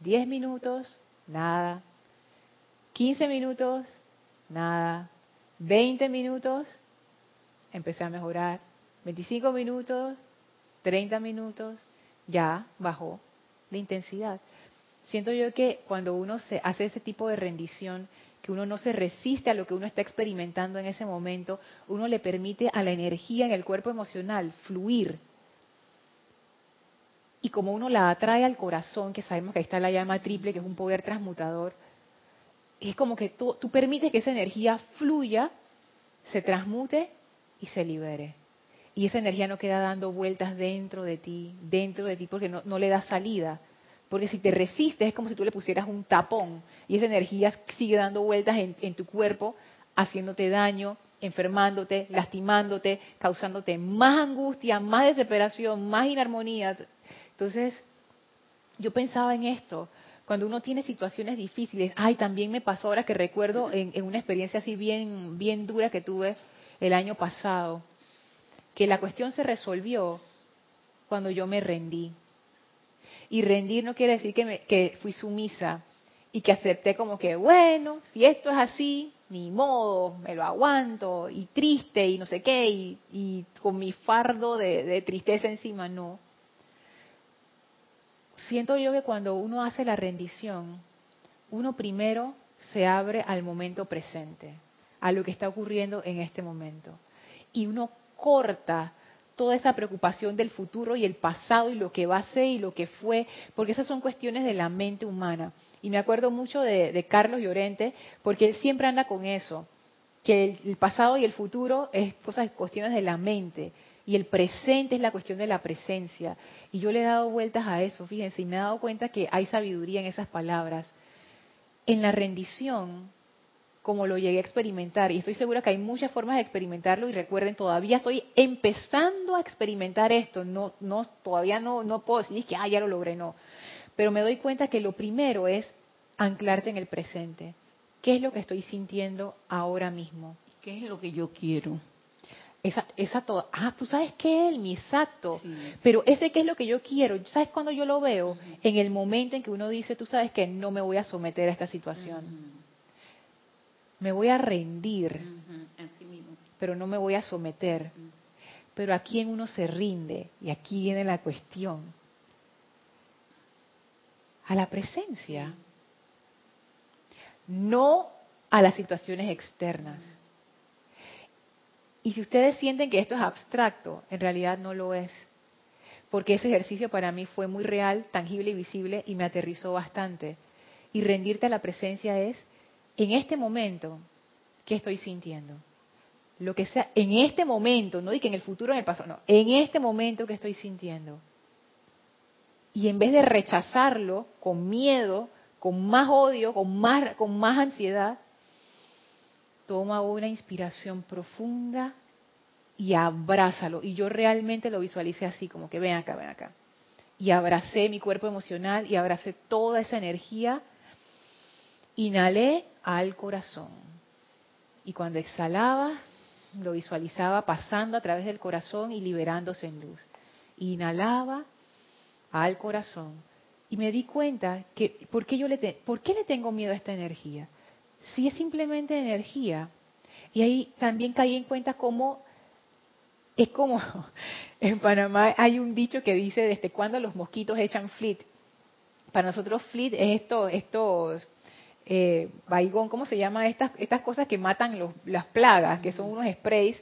Diez minutos, nada. Quince minutos, nada. Veinte minutos, empecé a mejorar. Veinticinco minutos, treinta minutos, ya bajó la intensidad. Siento yo que cuando uno se hace ese tipo de rendición, que uno no se resiste a lo que uno está experimentando en ese momento, uno le permite a la energía en el cuerpo emocional fluir. Y como uno la atrae al corazón, que sabemos que ahí está la llama triple, que es un poder transmutador, es como que tú, permites que esa energía fluya, se transmute y se libere. Y esa energía no queda dando vueltas dentro de ti, dentro de ti, porque no, no le da salida porque si te resistes es como si tú le pusieras un tapón y esa energía sigue dando vueltas en, tu cuerpo, haciéndote daño, enfermándote, lastimándote, causándote más angustia, más desesperación, más inarmonía. Entonces, yo pensaba en esto, cuando uno tiene situaciones difíciles, ay, también me pasó ahora que recuerdo en, en, una experiencia así bien, bien dura que tuve el año pasado, que la cuestión se resolvió cuando yo me rendí. Y rendir no quiere decir que, me, fui sumisa y que acepté como que, bueno, si esto es así, ni modo, me lo aguanto, y triste, y no sé qué, y, con mi fardo de, de tristeza encima, no. Siento yo que cuando uno hace la rendición, uno primero se abre al momento presente, a lo que está ocurriendo en este momento. Y uno corta toda esa preocupación del futuro y el pasado y lo que va a ser y lo que fue, porque esas son cuestiones de la mente humana. Y me acuerdo mucho de, Carlos Llorente, porque él siempre anda con eso, que el, pasado y el futuro es cosas, cuestiones de la mente. Y el presente es la cuestión de la presencia. Y yo le he dado vueltas a eso, fíjense, y me he dado cuenta que hay sabiduría en esas palabras. En la rendición, como lo llegué a experimentar. Y estoy segura que hay muchas formas de experimentarlo y recuerden, todavía estoy empezando a experimentar esto. No, no, todavía no, no puedo decir que ah, ya lo logré, no. Pero me doy cuenta que lo primero es anclarte en el presente. ¿Qué es lo que estoy sintiendo ahora mismo?
¿Qué es lo que yo quiero?
Esa, esa ah, tú sabes qué es mi exacto, pero ese qué es lo que yo quiero, ¿sabes cuando yo lo veo? En el momento en que uno dice, tú sabes que no me voy a someter a esta situación me voy a rendir, pero no me voy a someter. Pero a quién uno se rinde, y aquí viene la cuestión, a la presencia, no a las situaciones externas. Y si ustedes sienten que esto es abstracto, en realidad no lo es. Porque ese ejercicio para mí fue muy real, tangible y visible y me aterrizó bastante. Y rendirte a la presencia es en este momento, ¿qué estoy sintiendo? Lo que sea, en este momento, no di que en el futuro, en el pasado, no, en este momento que estoy sintiendo. Y en vez de rechazarlo con miedo, con más odio, con más, con más ansiedad, toma una inspiración profunda y abrázalo. Y yo realmente lo visualicé así, como que ven acá, ven acá. Y abracé mi cuerpo emocional y abracé toda esa energía. Inhalé al corazón. Y cuando exhalaba, lo visualizaba pasando a través del corazón y liberándose en luz. Inhalaba al corazón. Y me di cuenta que, ¿por qué, yo le ¿por qué le tengo miedo a esta energía? Si es simplemente energía. Y ahí también caí en cuenta cómo es como en Panamá hay un dicho que dice desde cuándo los mosquitos echan flit. Para nosotros flit es esto, estos eh, baigón, ¿cómo se llama? Estas, estas cosas que matan los, las plagas, que son unos sprays.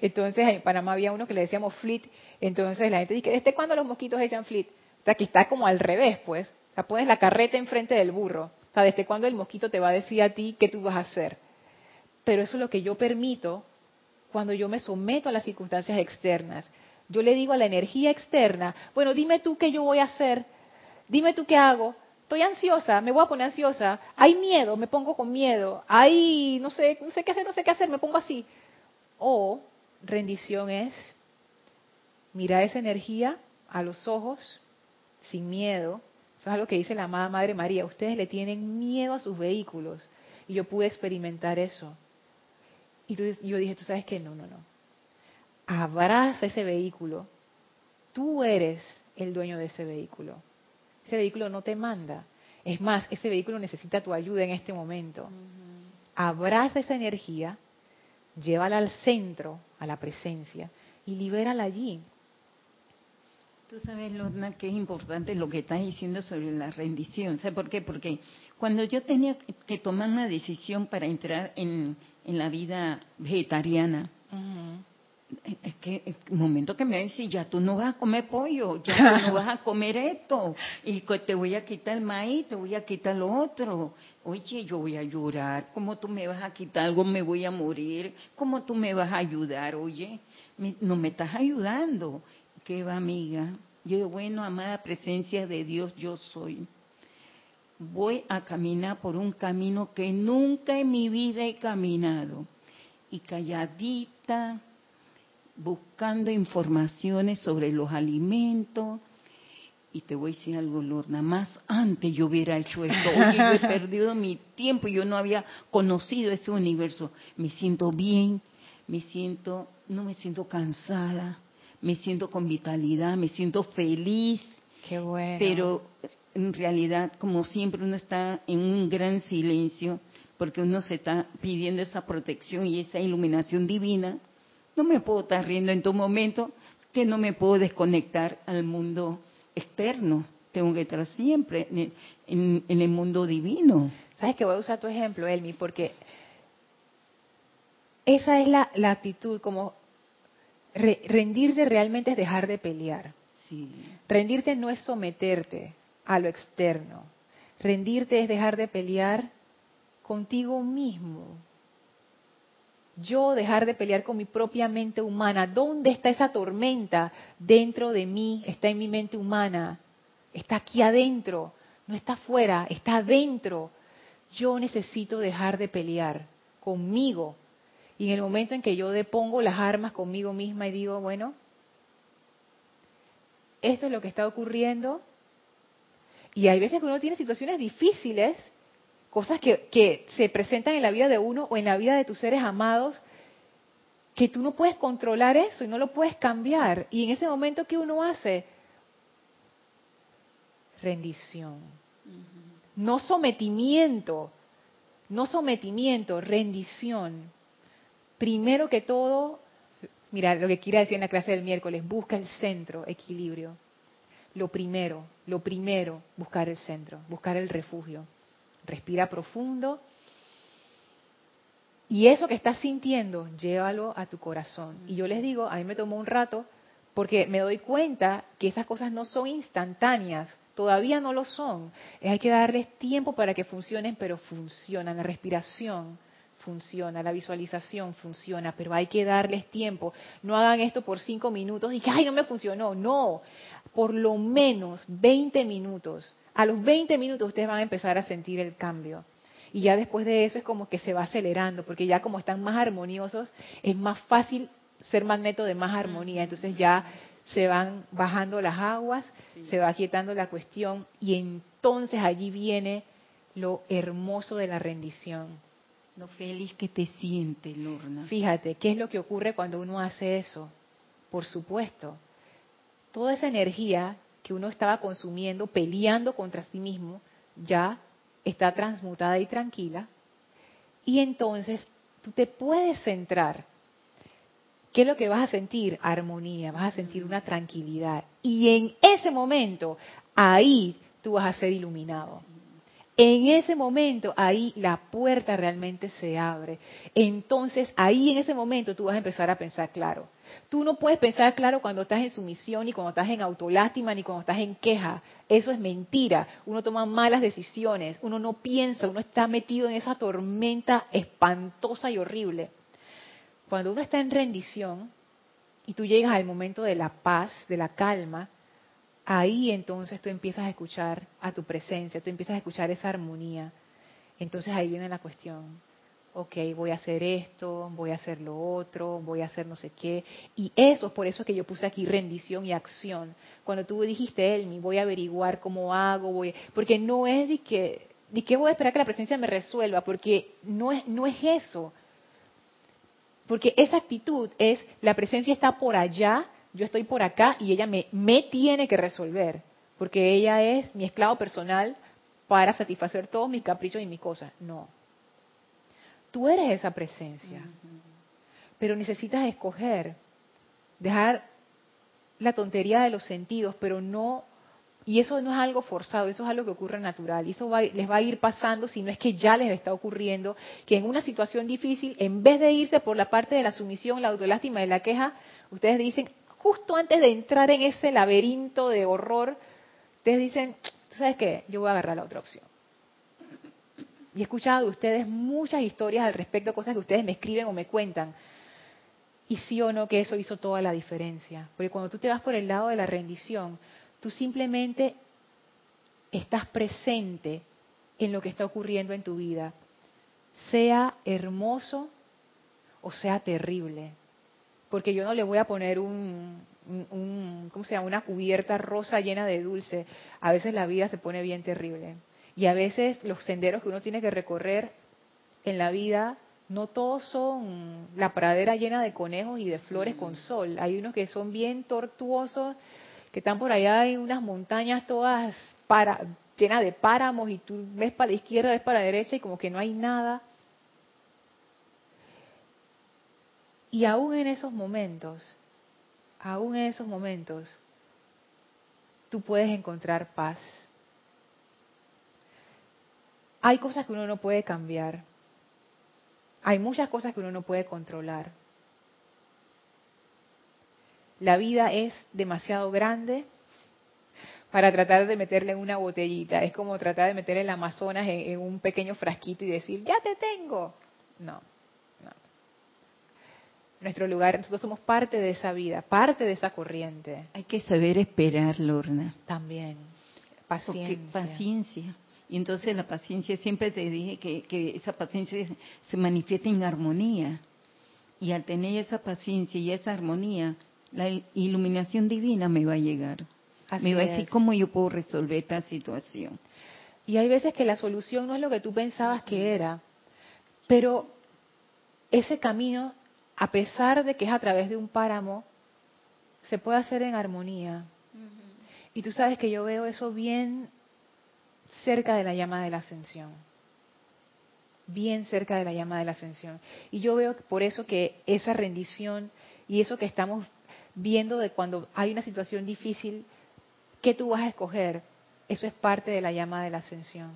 Entonces en Panamá había uno que le decíamos flit, entonces la gente dice, ¿desde cuándo los mosquitos echan flit? O sea, que está como al revés, pues. O sea, pones la carreta enfrente del burro. O sea, ¿desde cuándo el mosquito te va a decir a ti qué tú vas a hacer? Pero eso es lo que yo permito cuando yo me someto a las circunstancias externas. Yo le digo a la energía externa, bueno, dime tú qué yo voy a hacer, dime tú qué hago. Estoy ansiosa, me voy a poner ansiosa. Hay miedo, me pongo con miedo. Hay, no sé, no sé qué hacer, no sé qué hacer, me pongo así. O rendición es mirar esa energía a los ojos sin miedo. Eso es algo que dice la amada Madre María. Ustedes le tienen miedo a sus vehículos. Y yo pude experimentar eso. Y yo dije, tú sabes que no, no, no. Abraza ese vehículo. Tú eres el dueño de ese vehículo. Ese vehículo no te manda. Es más, ese vehículo necesita tu ayuda en este momento. Abraza esa energía, llévala al centro, a la presencia, y libérala allí.
Tú sabes, Lorna, que es importante lo que estás diciendo sobre la rendición. ¿Sabes por qué? Porque cuando yo tenía que tomar una decisión para entrar en, en la vida vegetariana. Es que el momento que me decís, ya tú no vas a comer pollo, ya tú no vas a comer esto, y te voy a quitar el maíz, te voy a quitar lo otro. Oye, yo voy a llorar, ¿cómo tú me vas a quitar algo? Me voy a morir, ¿cómo tú me vas a ayudar? Oye, no me estás ayudando. ¿Qué va, amiga? Yo, bueno, amada presencia de Dios, yo soy voy a caminar por un camino que nunca en mi vida he caminado. Y calladita, buscando informaciones sobre los alimentos. Y te voy a decir algo, Lorna, más antes yo hubiera hecho esto. Oye, yo he perdido mi tiempo, yo no había conocido ese universo. Me siento bien, me siento, no me siento cansada, me siento con vitalidad, me siento feliz.
Qué bueno.
Pero en realidad, como siempre, uno está en un gran silencio porque uno se está pidiendo esa protección y esa iluminación divina. No me puedo estar riendo en todo momento, que no me puedo desconectar al mundo externo. Tengo que estar siempre en, el mundo divino.
Sabes que voy a usar tu ejemplo, Elmi, porque esa es la, actitud, como rendirte realmente es dejar de pelear.
Sí.
Rendirte no es someterte, a lo externo. Rendirte es dejar de pelear contigo mismo. Yo dejar de pelear con mi propia mente humana. ¿Dónde está esa tormenta? Dentro de mí, está en mi mente humana. Está aquí adentro, no está afuera, está adentro. Yo necesito dejar de pelear conmigo. Y en el momento en que yo depongo las armas conmigo misma y digo, bueno, esto es lo que está ocurriendo, y hay veces que uno tiene situaciones difíciles, cosas que, se presentan en la vida de uno o en la vida de tus seres amados, que tú no puedes controlar eso y no lo puedes cambiar. Y en ese momento, ¿qué uno hace? Rendición. No sometimiento, no sometimiento, rendición. Primero que todo, mira lo que quiera decir en la clase del miércoles, busca el centro, equilibrio lo primero, lo primero, buscar el centro, buscar el refugio. Respira profundo. Y eso que estás sintiendo, llévalo a tu corazón. Y yo les digo, a mí me tomó un rato porque me doy cuenta que esas cosas no son instantáneas, todavía no lo son. Hay que darles tiempo para que funcionen, pero funcionan. La respiración, funciona, la visualización funciona, pero hay que darles tiempo. No hagan esto por cinco minutos y que, ay, no me funcionó. No, por lo menos 20 minutos. A los 20 minutos ustedes van a empezar a sentir el cambio. Y ya después de eso es como que se va acelerando, porque ya como están más armoniosos, es más fácil ser magneto de más armonía. Entonces ya se van bajando las aguas, se va quietando la cuestión y entonces allí viene lo hermoso de la rendición
lo feliz que te sientes, Lorna.
Fíjate, ¿qué es lo que ocurre cuando uno hace eso? Por supuesto, toda esa energía que uno estaba consumiendo, peleando contra sí mismo, ya está transmutada y tranquila. Y entonces tú te puedes centrar. ¿Qué es lo que vas a sentir? Armonía, vas a sentir una tranquilidad. Y en ese momento, ahí tú vas a ser iluminado. En ese momento, ahí la puerta realmente se abre. Entonces, ahí en ese momento tú vas a empezar a pensar claro. Tú no puedes pensar claro cuando estás en sumisión, ni cuando estás en autolástima, ni cuando estás en queja. Eso es mentira. Uno toma malas decisiones, uno no piensa, uno está metido en esa tormenta espantosa y horrible. cuando uno está en rendición y tú llegas al momento de la paz, de la calma, ahí entonces tú empiezas a escuchar a tu presencia, tú empiezas a escuchar esa armonía. Entonces ahí viene la cuestión. Ok, voy a hacer esto, voy a hacer lo otro, voy a hacer no sé qué. Y eso es por eso que yo puse aquí rendición y acción. Cuando tú dijiste, Elmi, voy a averiguar cómo hago, voy, porque no es de que, de que voy a esperar que la presencia me resuelva, porque no es, no es eso. Porque esa actitud es, la presencia está por allá, yo estoy por acá y ella me, me tiene que resolver, porque ella es mi esclavo personal para satisfacer todos mis caprichos y mis cosas. No. Tú eres esa presencia, pero necesitas escoger, dejar la tontería de los sentidos, pero no y eso no es algo forzado, eso es algo que ocurre natural. Y eso les va a ir pasando, si no es que ya les está ocurriendo, que en una situación difícil, en vez de irse por la parte de la sumisión, la autolástima y la queja, ustedes dicen, justo antes de entrar en ese laberinto de horror, ustedes dicen, ¿sabes qué? Yo voy a agarrar la otra opción. Y he escuchado de ustedes muchas historias al respecto, cosas que ustedes me escriben o me cuentan. Y sí o no que eso hizo toda la diferencia. Porque cuando tú te vas por el lado de la rendición, Tú simplemente estás presente en lo que está ocurriendo en tu vida, sea hermoso o sea terrible. Porque yo no le voy a poner un, ¿cómo se llama? Una cubierta rosa llena de dulce. A veces la vida se pone bien terrible. Y a veces los senderos que uno tiene que recorrer en la vida, no todos son la pradera llena de conejos y de flores con sol. Hay unos que son bien tortuosos que están por allá en unas montañas todas para, llenas de páramos y tú ves para la izquierda, ves para la derecha y como que no hay nada. Y aún en esos momentos, aún en esos momentos, tú puedes encontrar paz. Hay cosas que uno no puede cambiar. Hay muchas cosas que uno no puede controlar. La vida es demasiado grande para tratar de meterle en una botellita. Es como tratar de meter el Amazonas en, un pequeño frasquito y decir, ya te tengo. No. Nuestro lugar, nosotros somos parte de esa vida, parte de esa corriente.
Hay que saber esperar, Lorna.
También. Paciencia.
paciencia. Y entonces la paciencia, siempre te dije que, que esa paciencia se manifiesta en armonía. Y al tener esa paciencia y esa armonía, la iluminación divina me va a llegar. me va a decir cómo yo puedo resolver esta situación.
Y hay veces que la solución no es lo que tú pensabas que era, pero ese camino, a pesar de que es a través de un páramo, se puede hacer en armonía. Y tú sabes que yo veo eso bien cerca de la llama de la ascensión. Bien cerca de la llama de la ascensión. Y yo veo por eso que esa rendición y eso que estamos viendo de cuando hay una situación difícil, ¿qué tú vas a escoger? Eso es parte de la llama de la ascensión.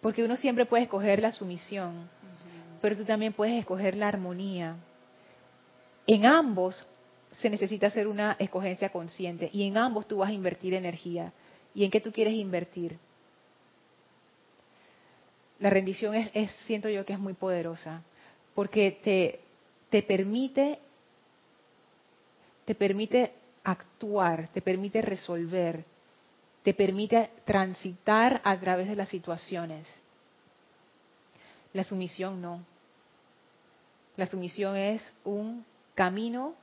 Porque uno siempre puede escoger la sumisión, pero tú también puedes escoger la armonía. En ambos se necesita hacer una escogencia consciente y en ambos tú vas a invertir energía. ¿Y en qué tú quieres invertir? La rendición es, es siento yo que es muy poderosa, porque te, te permite, te permite actuar, te permite resolver, te permite transitar a través de las situaciones. La sumisión no. La sumisión es un camino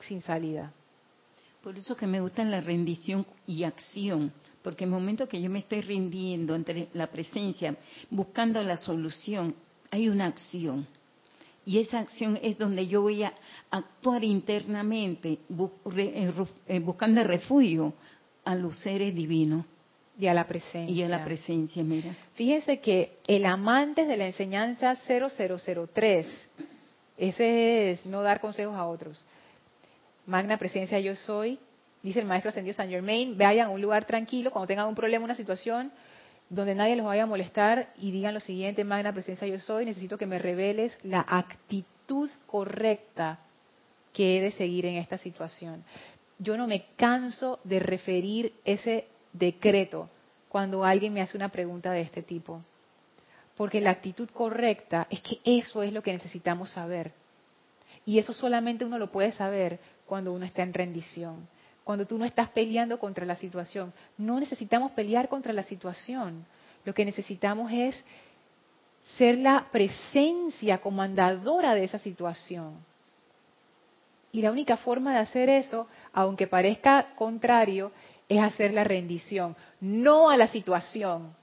sin salida.
Por eso que me gusta la rendición y acción, porque en el momento que yo me estoy rindiendo ante la presencia, buscando la solución, hay una acción. Y esa acción es donde yo voy a actuar internamente, eh, eh, buscando refugio a los seres divinos.
Y a la presencia.
Y a la presencia, mira.
Fíjense que el amante de la enseñanza 0003, ese es no dar consejos a otros. Magna presencia yo soy, dice el maestro ascendido San Germain, vayan a un lugar tranquilo, cuando tengan un problema, una situación, donde nadie los vaya a molestar y digan lo siguiente, magna presencia yo soy, necesito que me reveles la actitud correcta que he de seguir en esta situación. Yo no me canso de referir ese decreto cuando alguien me hace una pregunta de este tipo. Porque la actitud correcta es que eso es lo que necesitamos saber. Y eso solamente uno lo puede saber cuando uno está en rendición, cuando tú no estás peleando contra la situación. No necesitamos pelear contra la situación. Lo que necesitamos es ser la presencia comandadora de esa situación. Y la única forma de hacer eso, aunque parezca contrario, es hacer la rendición, no a la situación,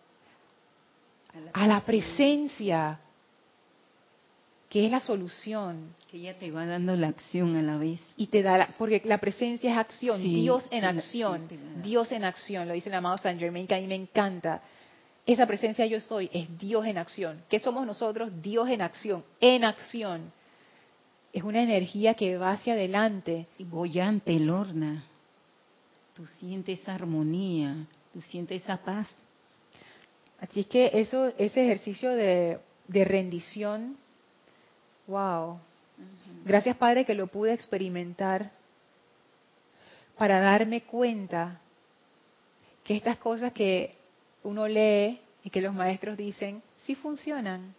a la presencia, que es la solución.
Que ella te va dando la acción a la vez.
Y te da, porque la presencia es acción, Dios en acción, Dios en acción, lo dice el amado San Germain, que a mí me encanta. Esa presencia yo soy es Dios en acción. ¿Qué somos nosotros? Dios en acción, en acción. Es una energía que va hacia adelante.
Y bollante, Lorna. Tú sientes esa armonía, tú sientes esa paz.
Así es que eso, ese ejercicio de, de rendición, wow. Gracias Padre que lo pude experimentar para darme cuenta que estas cosas que uno lee y que los maestros dicen, sí funcionan.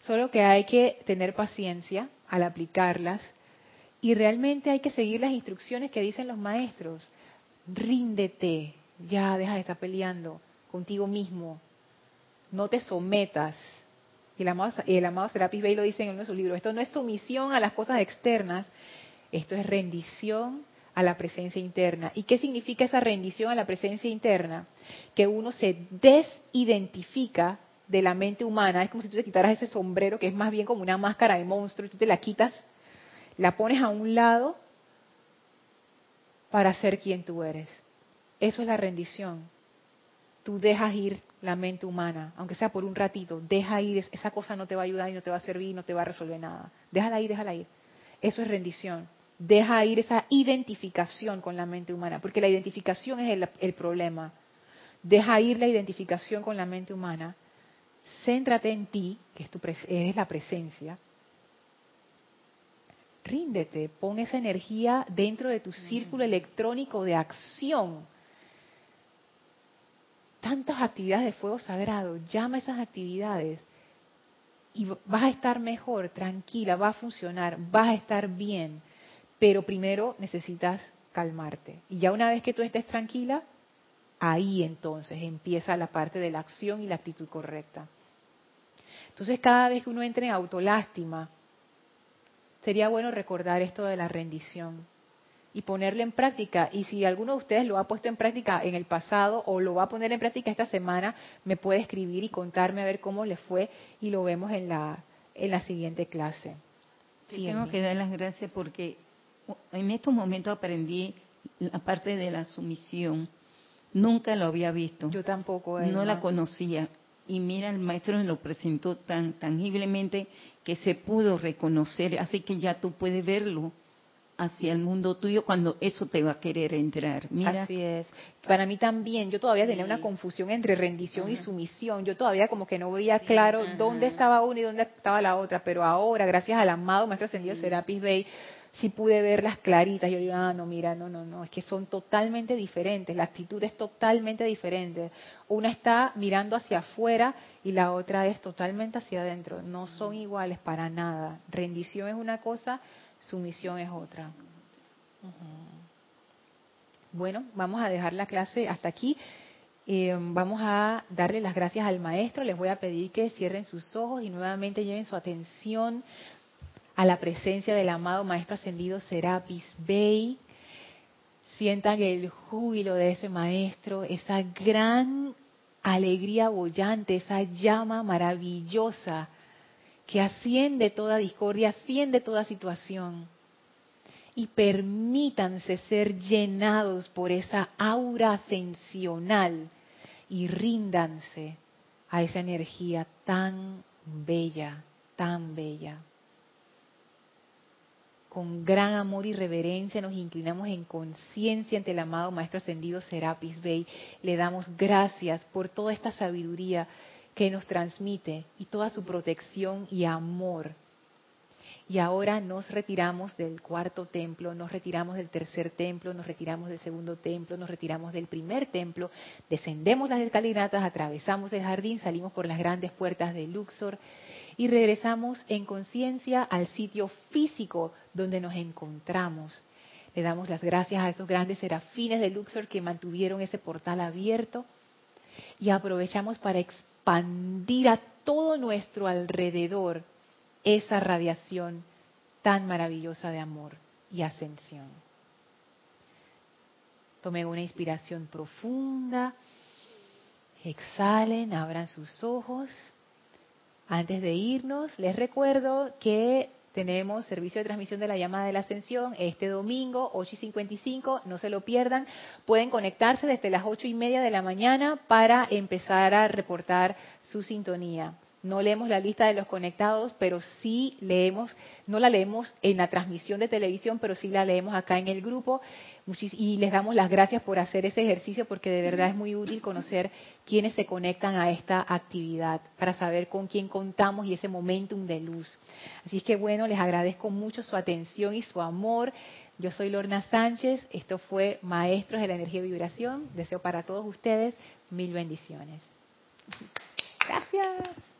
Solo que hay que tener paciencia al aplicarlas y realmente hay que seguir las instrucciones que dicen los maestros. Ríndete, ya deja de estar peleando contigo mismo. No te sometas. Y el amado, el amado Serapis Bey lo dice en uno de sus libros. Esto no es sumisión a las cosas externas, esto es rendición a la presencia interna. ¿Y qué significa esa rendición a la presencia interna? Que uno se desidentifica de la mente humana. Es como si tú te quitaras ese sombrero que es más bien como una máscara de monstruo y tú te la quitas, la pones a un lado para ser quien tú eres. Eso es la rendición. Tú dejas ir la mente humana, aunque sea por un ratito, deja ir, esa cosa no te va a ayudar y no te va a servir y no te va a resolver nada. Déjala ir, déjala ir. Eso es rendición deja ir esa identificación con la mente humana, porque la identificación es el, problema. Deja ir la identificación con la mente humana, céntrate en ti, que es tu, eres la presencia, ríndete, pon esa energía dentro de tu círculo electrónico de acción. Tantas actividades de fuego sagrado, llama esas actividades y vas a estar mejor, tranquila, va a funcionar, vas a estar bien pero primero necesitas calmarte. Y ya una vez que tú estés tranquila, ahí entonces empieza la parte de la acción y la actitud correcta. Entonces cada vez que uno entre en autolástima, sería bueno recordar esto de la rendición y ponerlo en práctica. Y si alguno de ustedes lo ha puesto en práctica en el pasado o lo va a poner en práctica esta semana, me puede escribir y contarme a ver cómo le fue y lo vemos en la, en la siguiente clase.
Sí, tengo que dar las gracias porque en estos momentos aprendí la parte de la sumisión. Nunca lo había visto.
Yo tampoco.
No la conocía. Y mira, el maestro me lo presentó tan tangiblemente que se pudo reconocer. Así que ya tú puedes verlo hacia el mundo tuyo cuando eso te va a querer entrar. Mira.
Así es. Para mí también, yo todavía tenía una confusión entre rendición y sumisión. Yo todavía como que no veía claro dónde estaba una y dónde estaba la otra, pero ahora, gracias al amado Maestro Ascendido Serapis Bey, si pude verlas claritas. Yo digo, ah, no, mira, no, no, no, es que son totalmente diferentes, la actitud es totalmente diferente. Una está mirando hacia afuera y la otra es totalmente hacia adentro. No son iguales para nada. Rendición es una cosa, sumisión es otra. Bueno, vamos a dejar la clase hasta aquí. Eh, vamos a darle las gracias al maestro. Les voy a pedir que cierren sus ojos y nuevamente lleven su atención a la presencia del amado Maestro Ascendido Serapis Bey. Sientan el júbilo de ese Maestro, esa gran alegría bollante, esa llama maravillosa que asciende toda discordia, asciende toda situación. Y permítanse ser llenados por esa aura ascensional y ríndanse a esa energía tan bella, tan bella con gran amor y reverencia nos inclinamos en conciencia ante el amado Maestro Ascendido Serapis Bey. Le damos gracias por toda esta sabiduría que nos transmite y toda su protección y amor. Y ahora nos retiramos del cuarto templo, nos retiramos del tercer templo, nos retiramos del segundo templo, nos retiramos del primer templo, descendemos las escalinatas, atravesamos el jardín, salimos por las grandes puertas de Luxor y regresamos en conciencia al sitio físico donde nos encontramos. Le damos las gracias a esos grandes serafines de Luxor que mantuvieron ese portal abierto y aprovechamos para expandir a todo nuestro alrededor esa radiación tan maravillosa de amor y ascensión. Tomen una inspiración profunda, exhalen, abran sus ojos. Antes de irnos, les recuerdo que tenemos servicio de transmisión de la llamada de la ascensión este domingo, 8 y 55, no se lo pierdan. Pueden conectarse desde las 8 y media de la mañana para empezar a reportar su sintonía. No leemos la lista de los conectados, pero sí leemos, no la leemos en la transmisión de televisión, pero sí la leemos acá en el grupo. Y les damos las gracias por hacer ese ejercicio porque de verdad es muy útil conocer quiénes se conectan a esta actividad para saber con quién contamos y ese momentum de luz. Así es que bueno, les agradezco mucho su atención y su amor. Yo soy Lorna Sánchez, esto fue Maestros de la Energía y Vibración. Deseo para todos ustedes mil bendiciones. Gracias.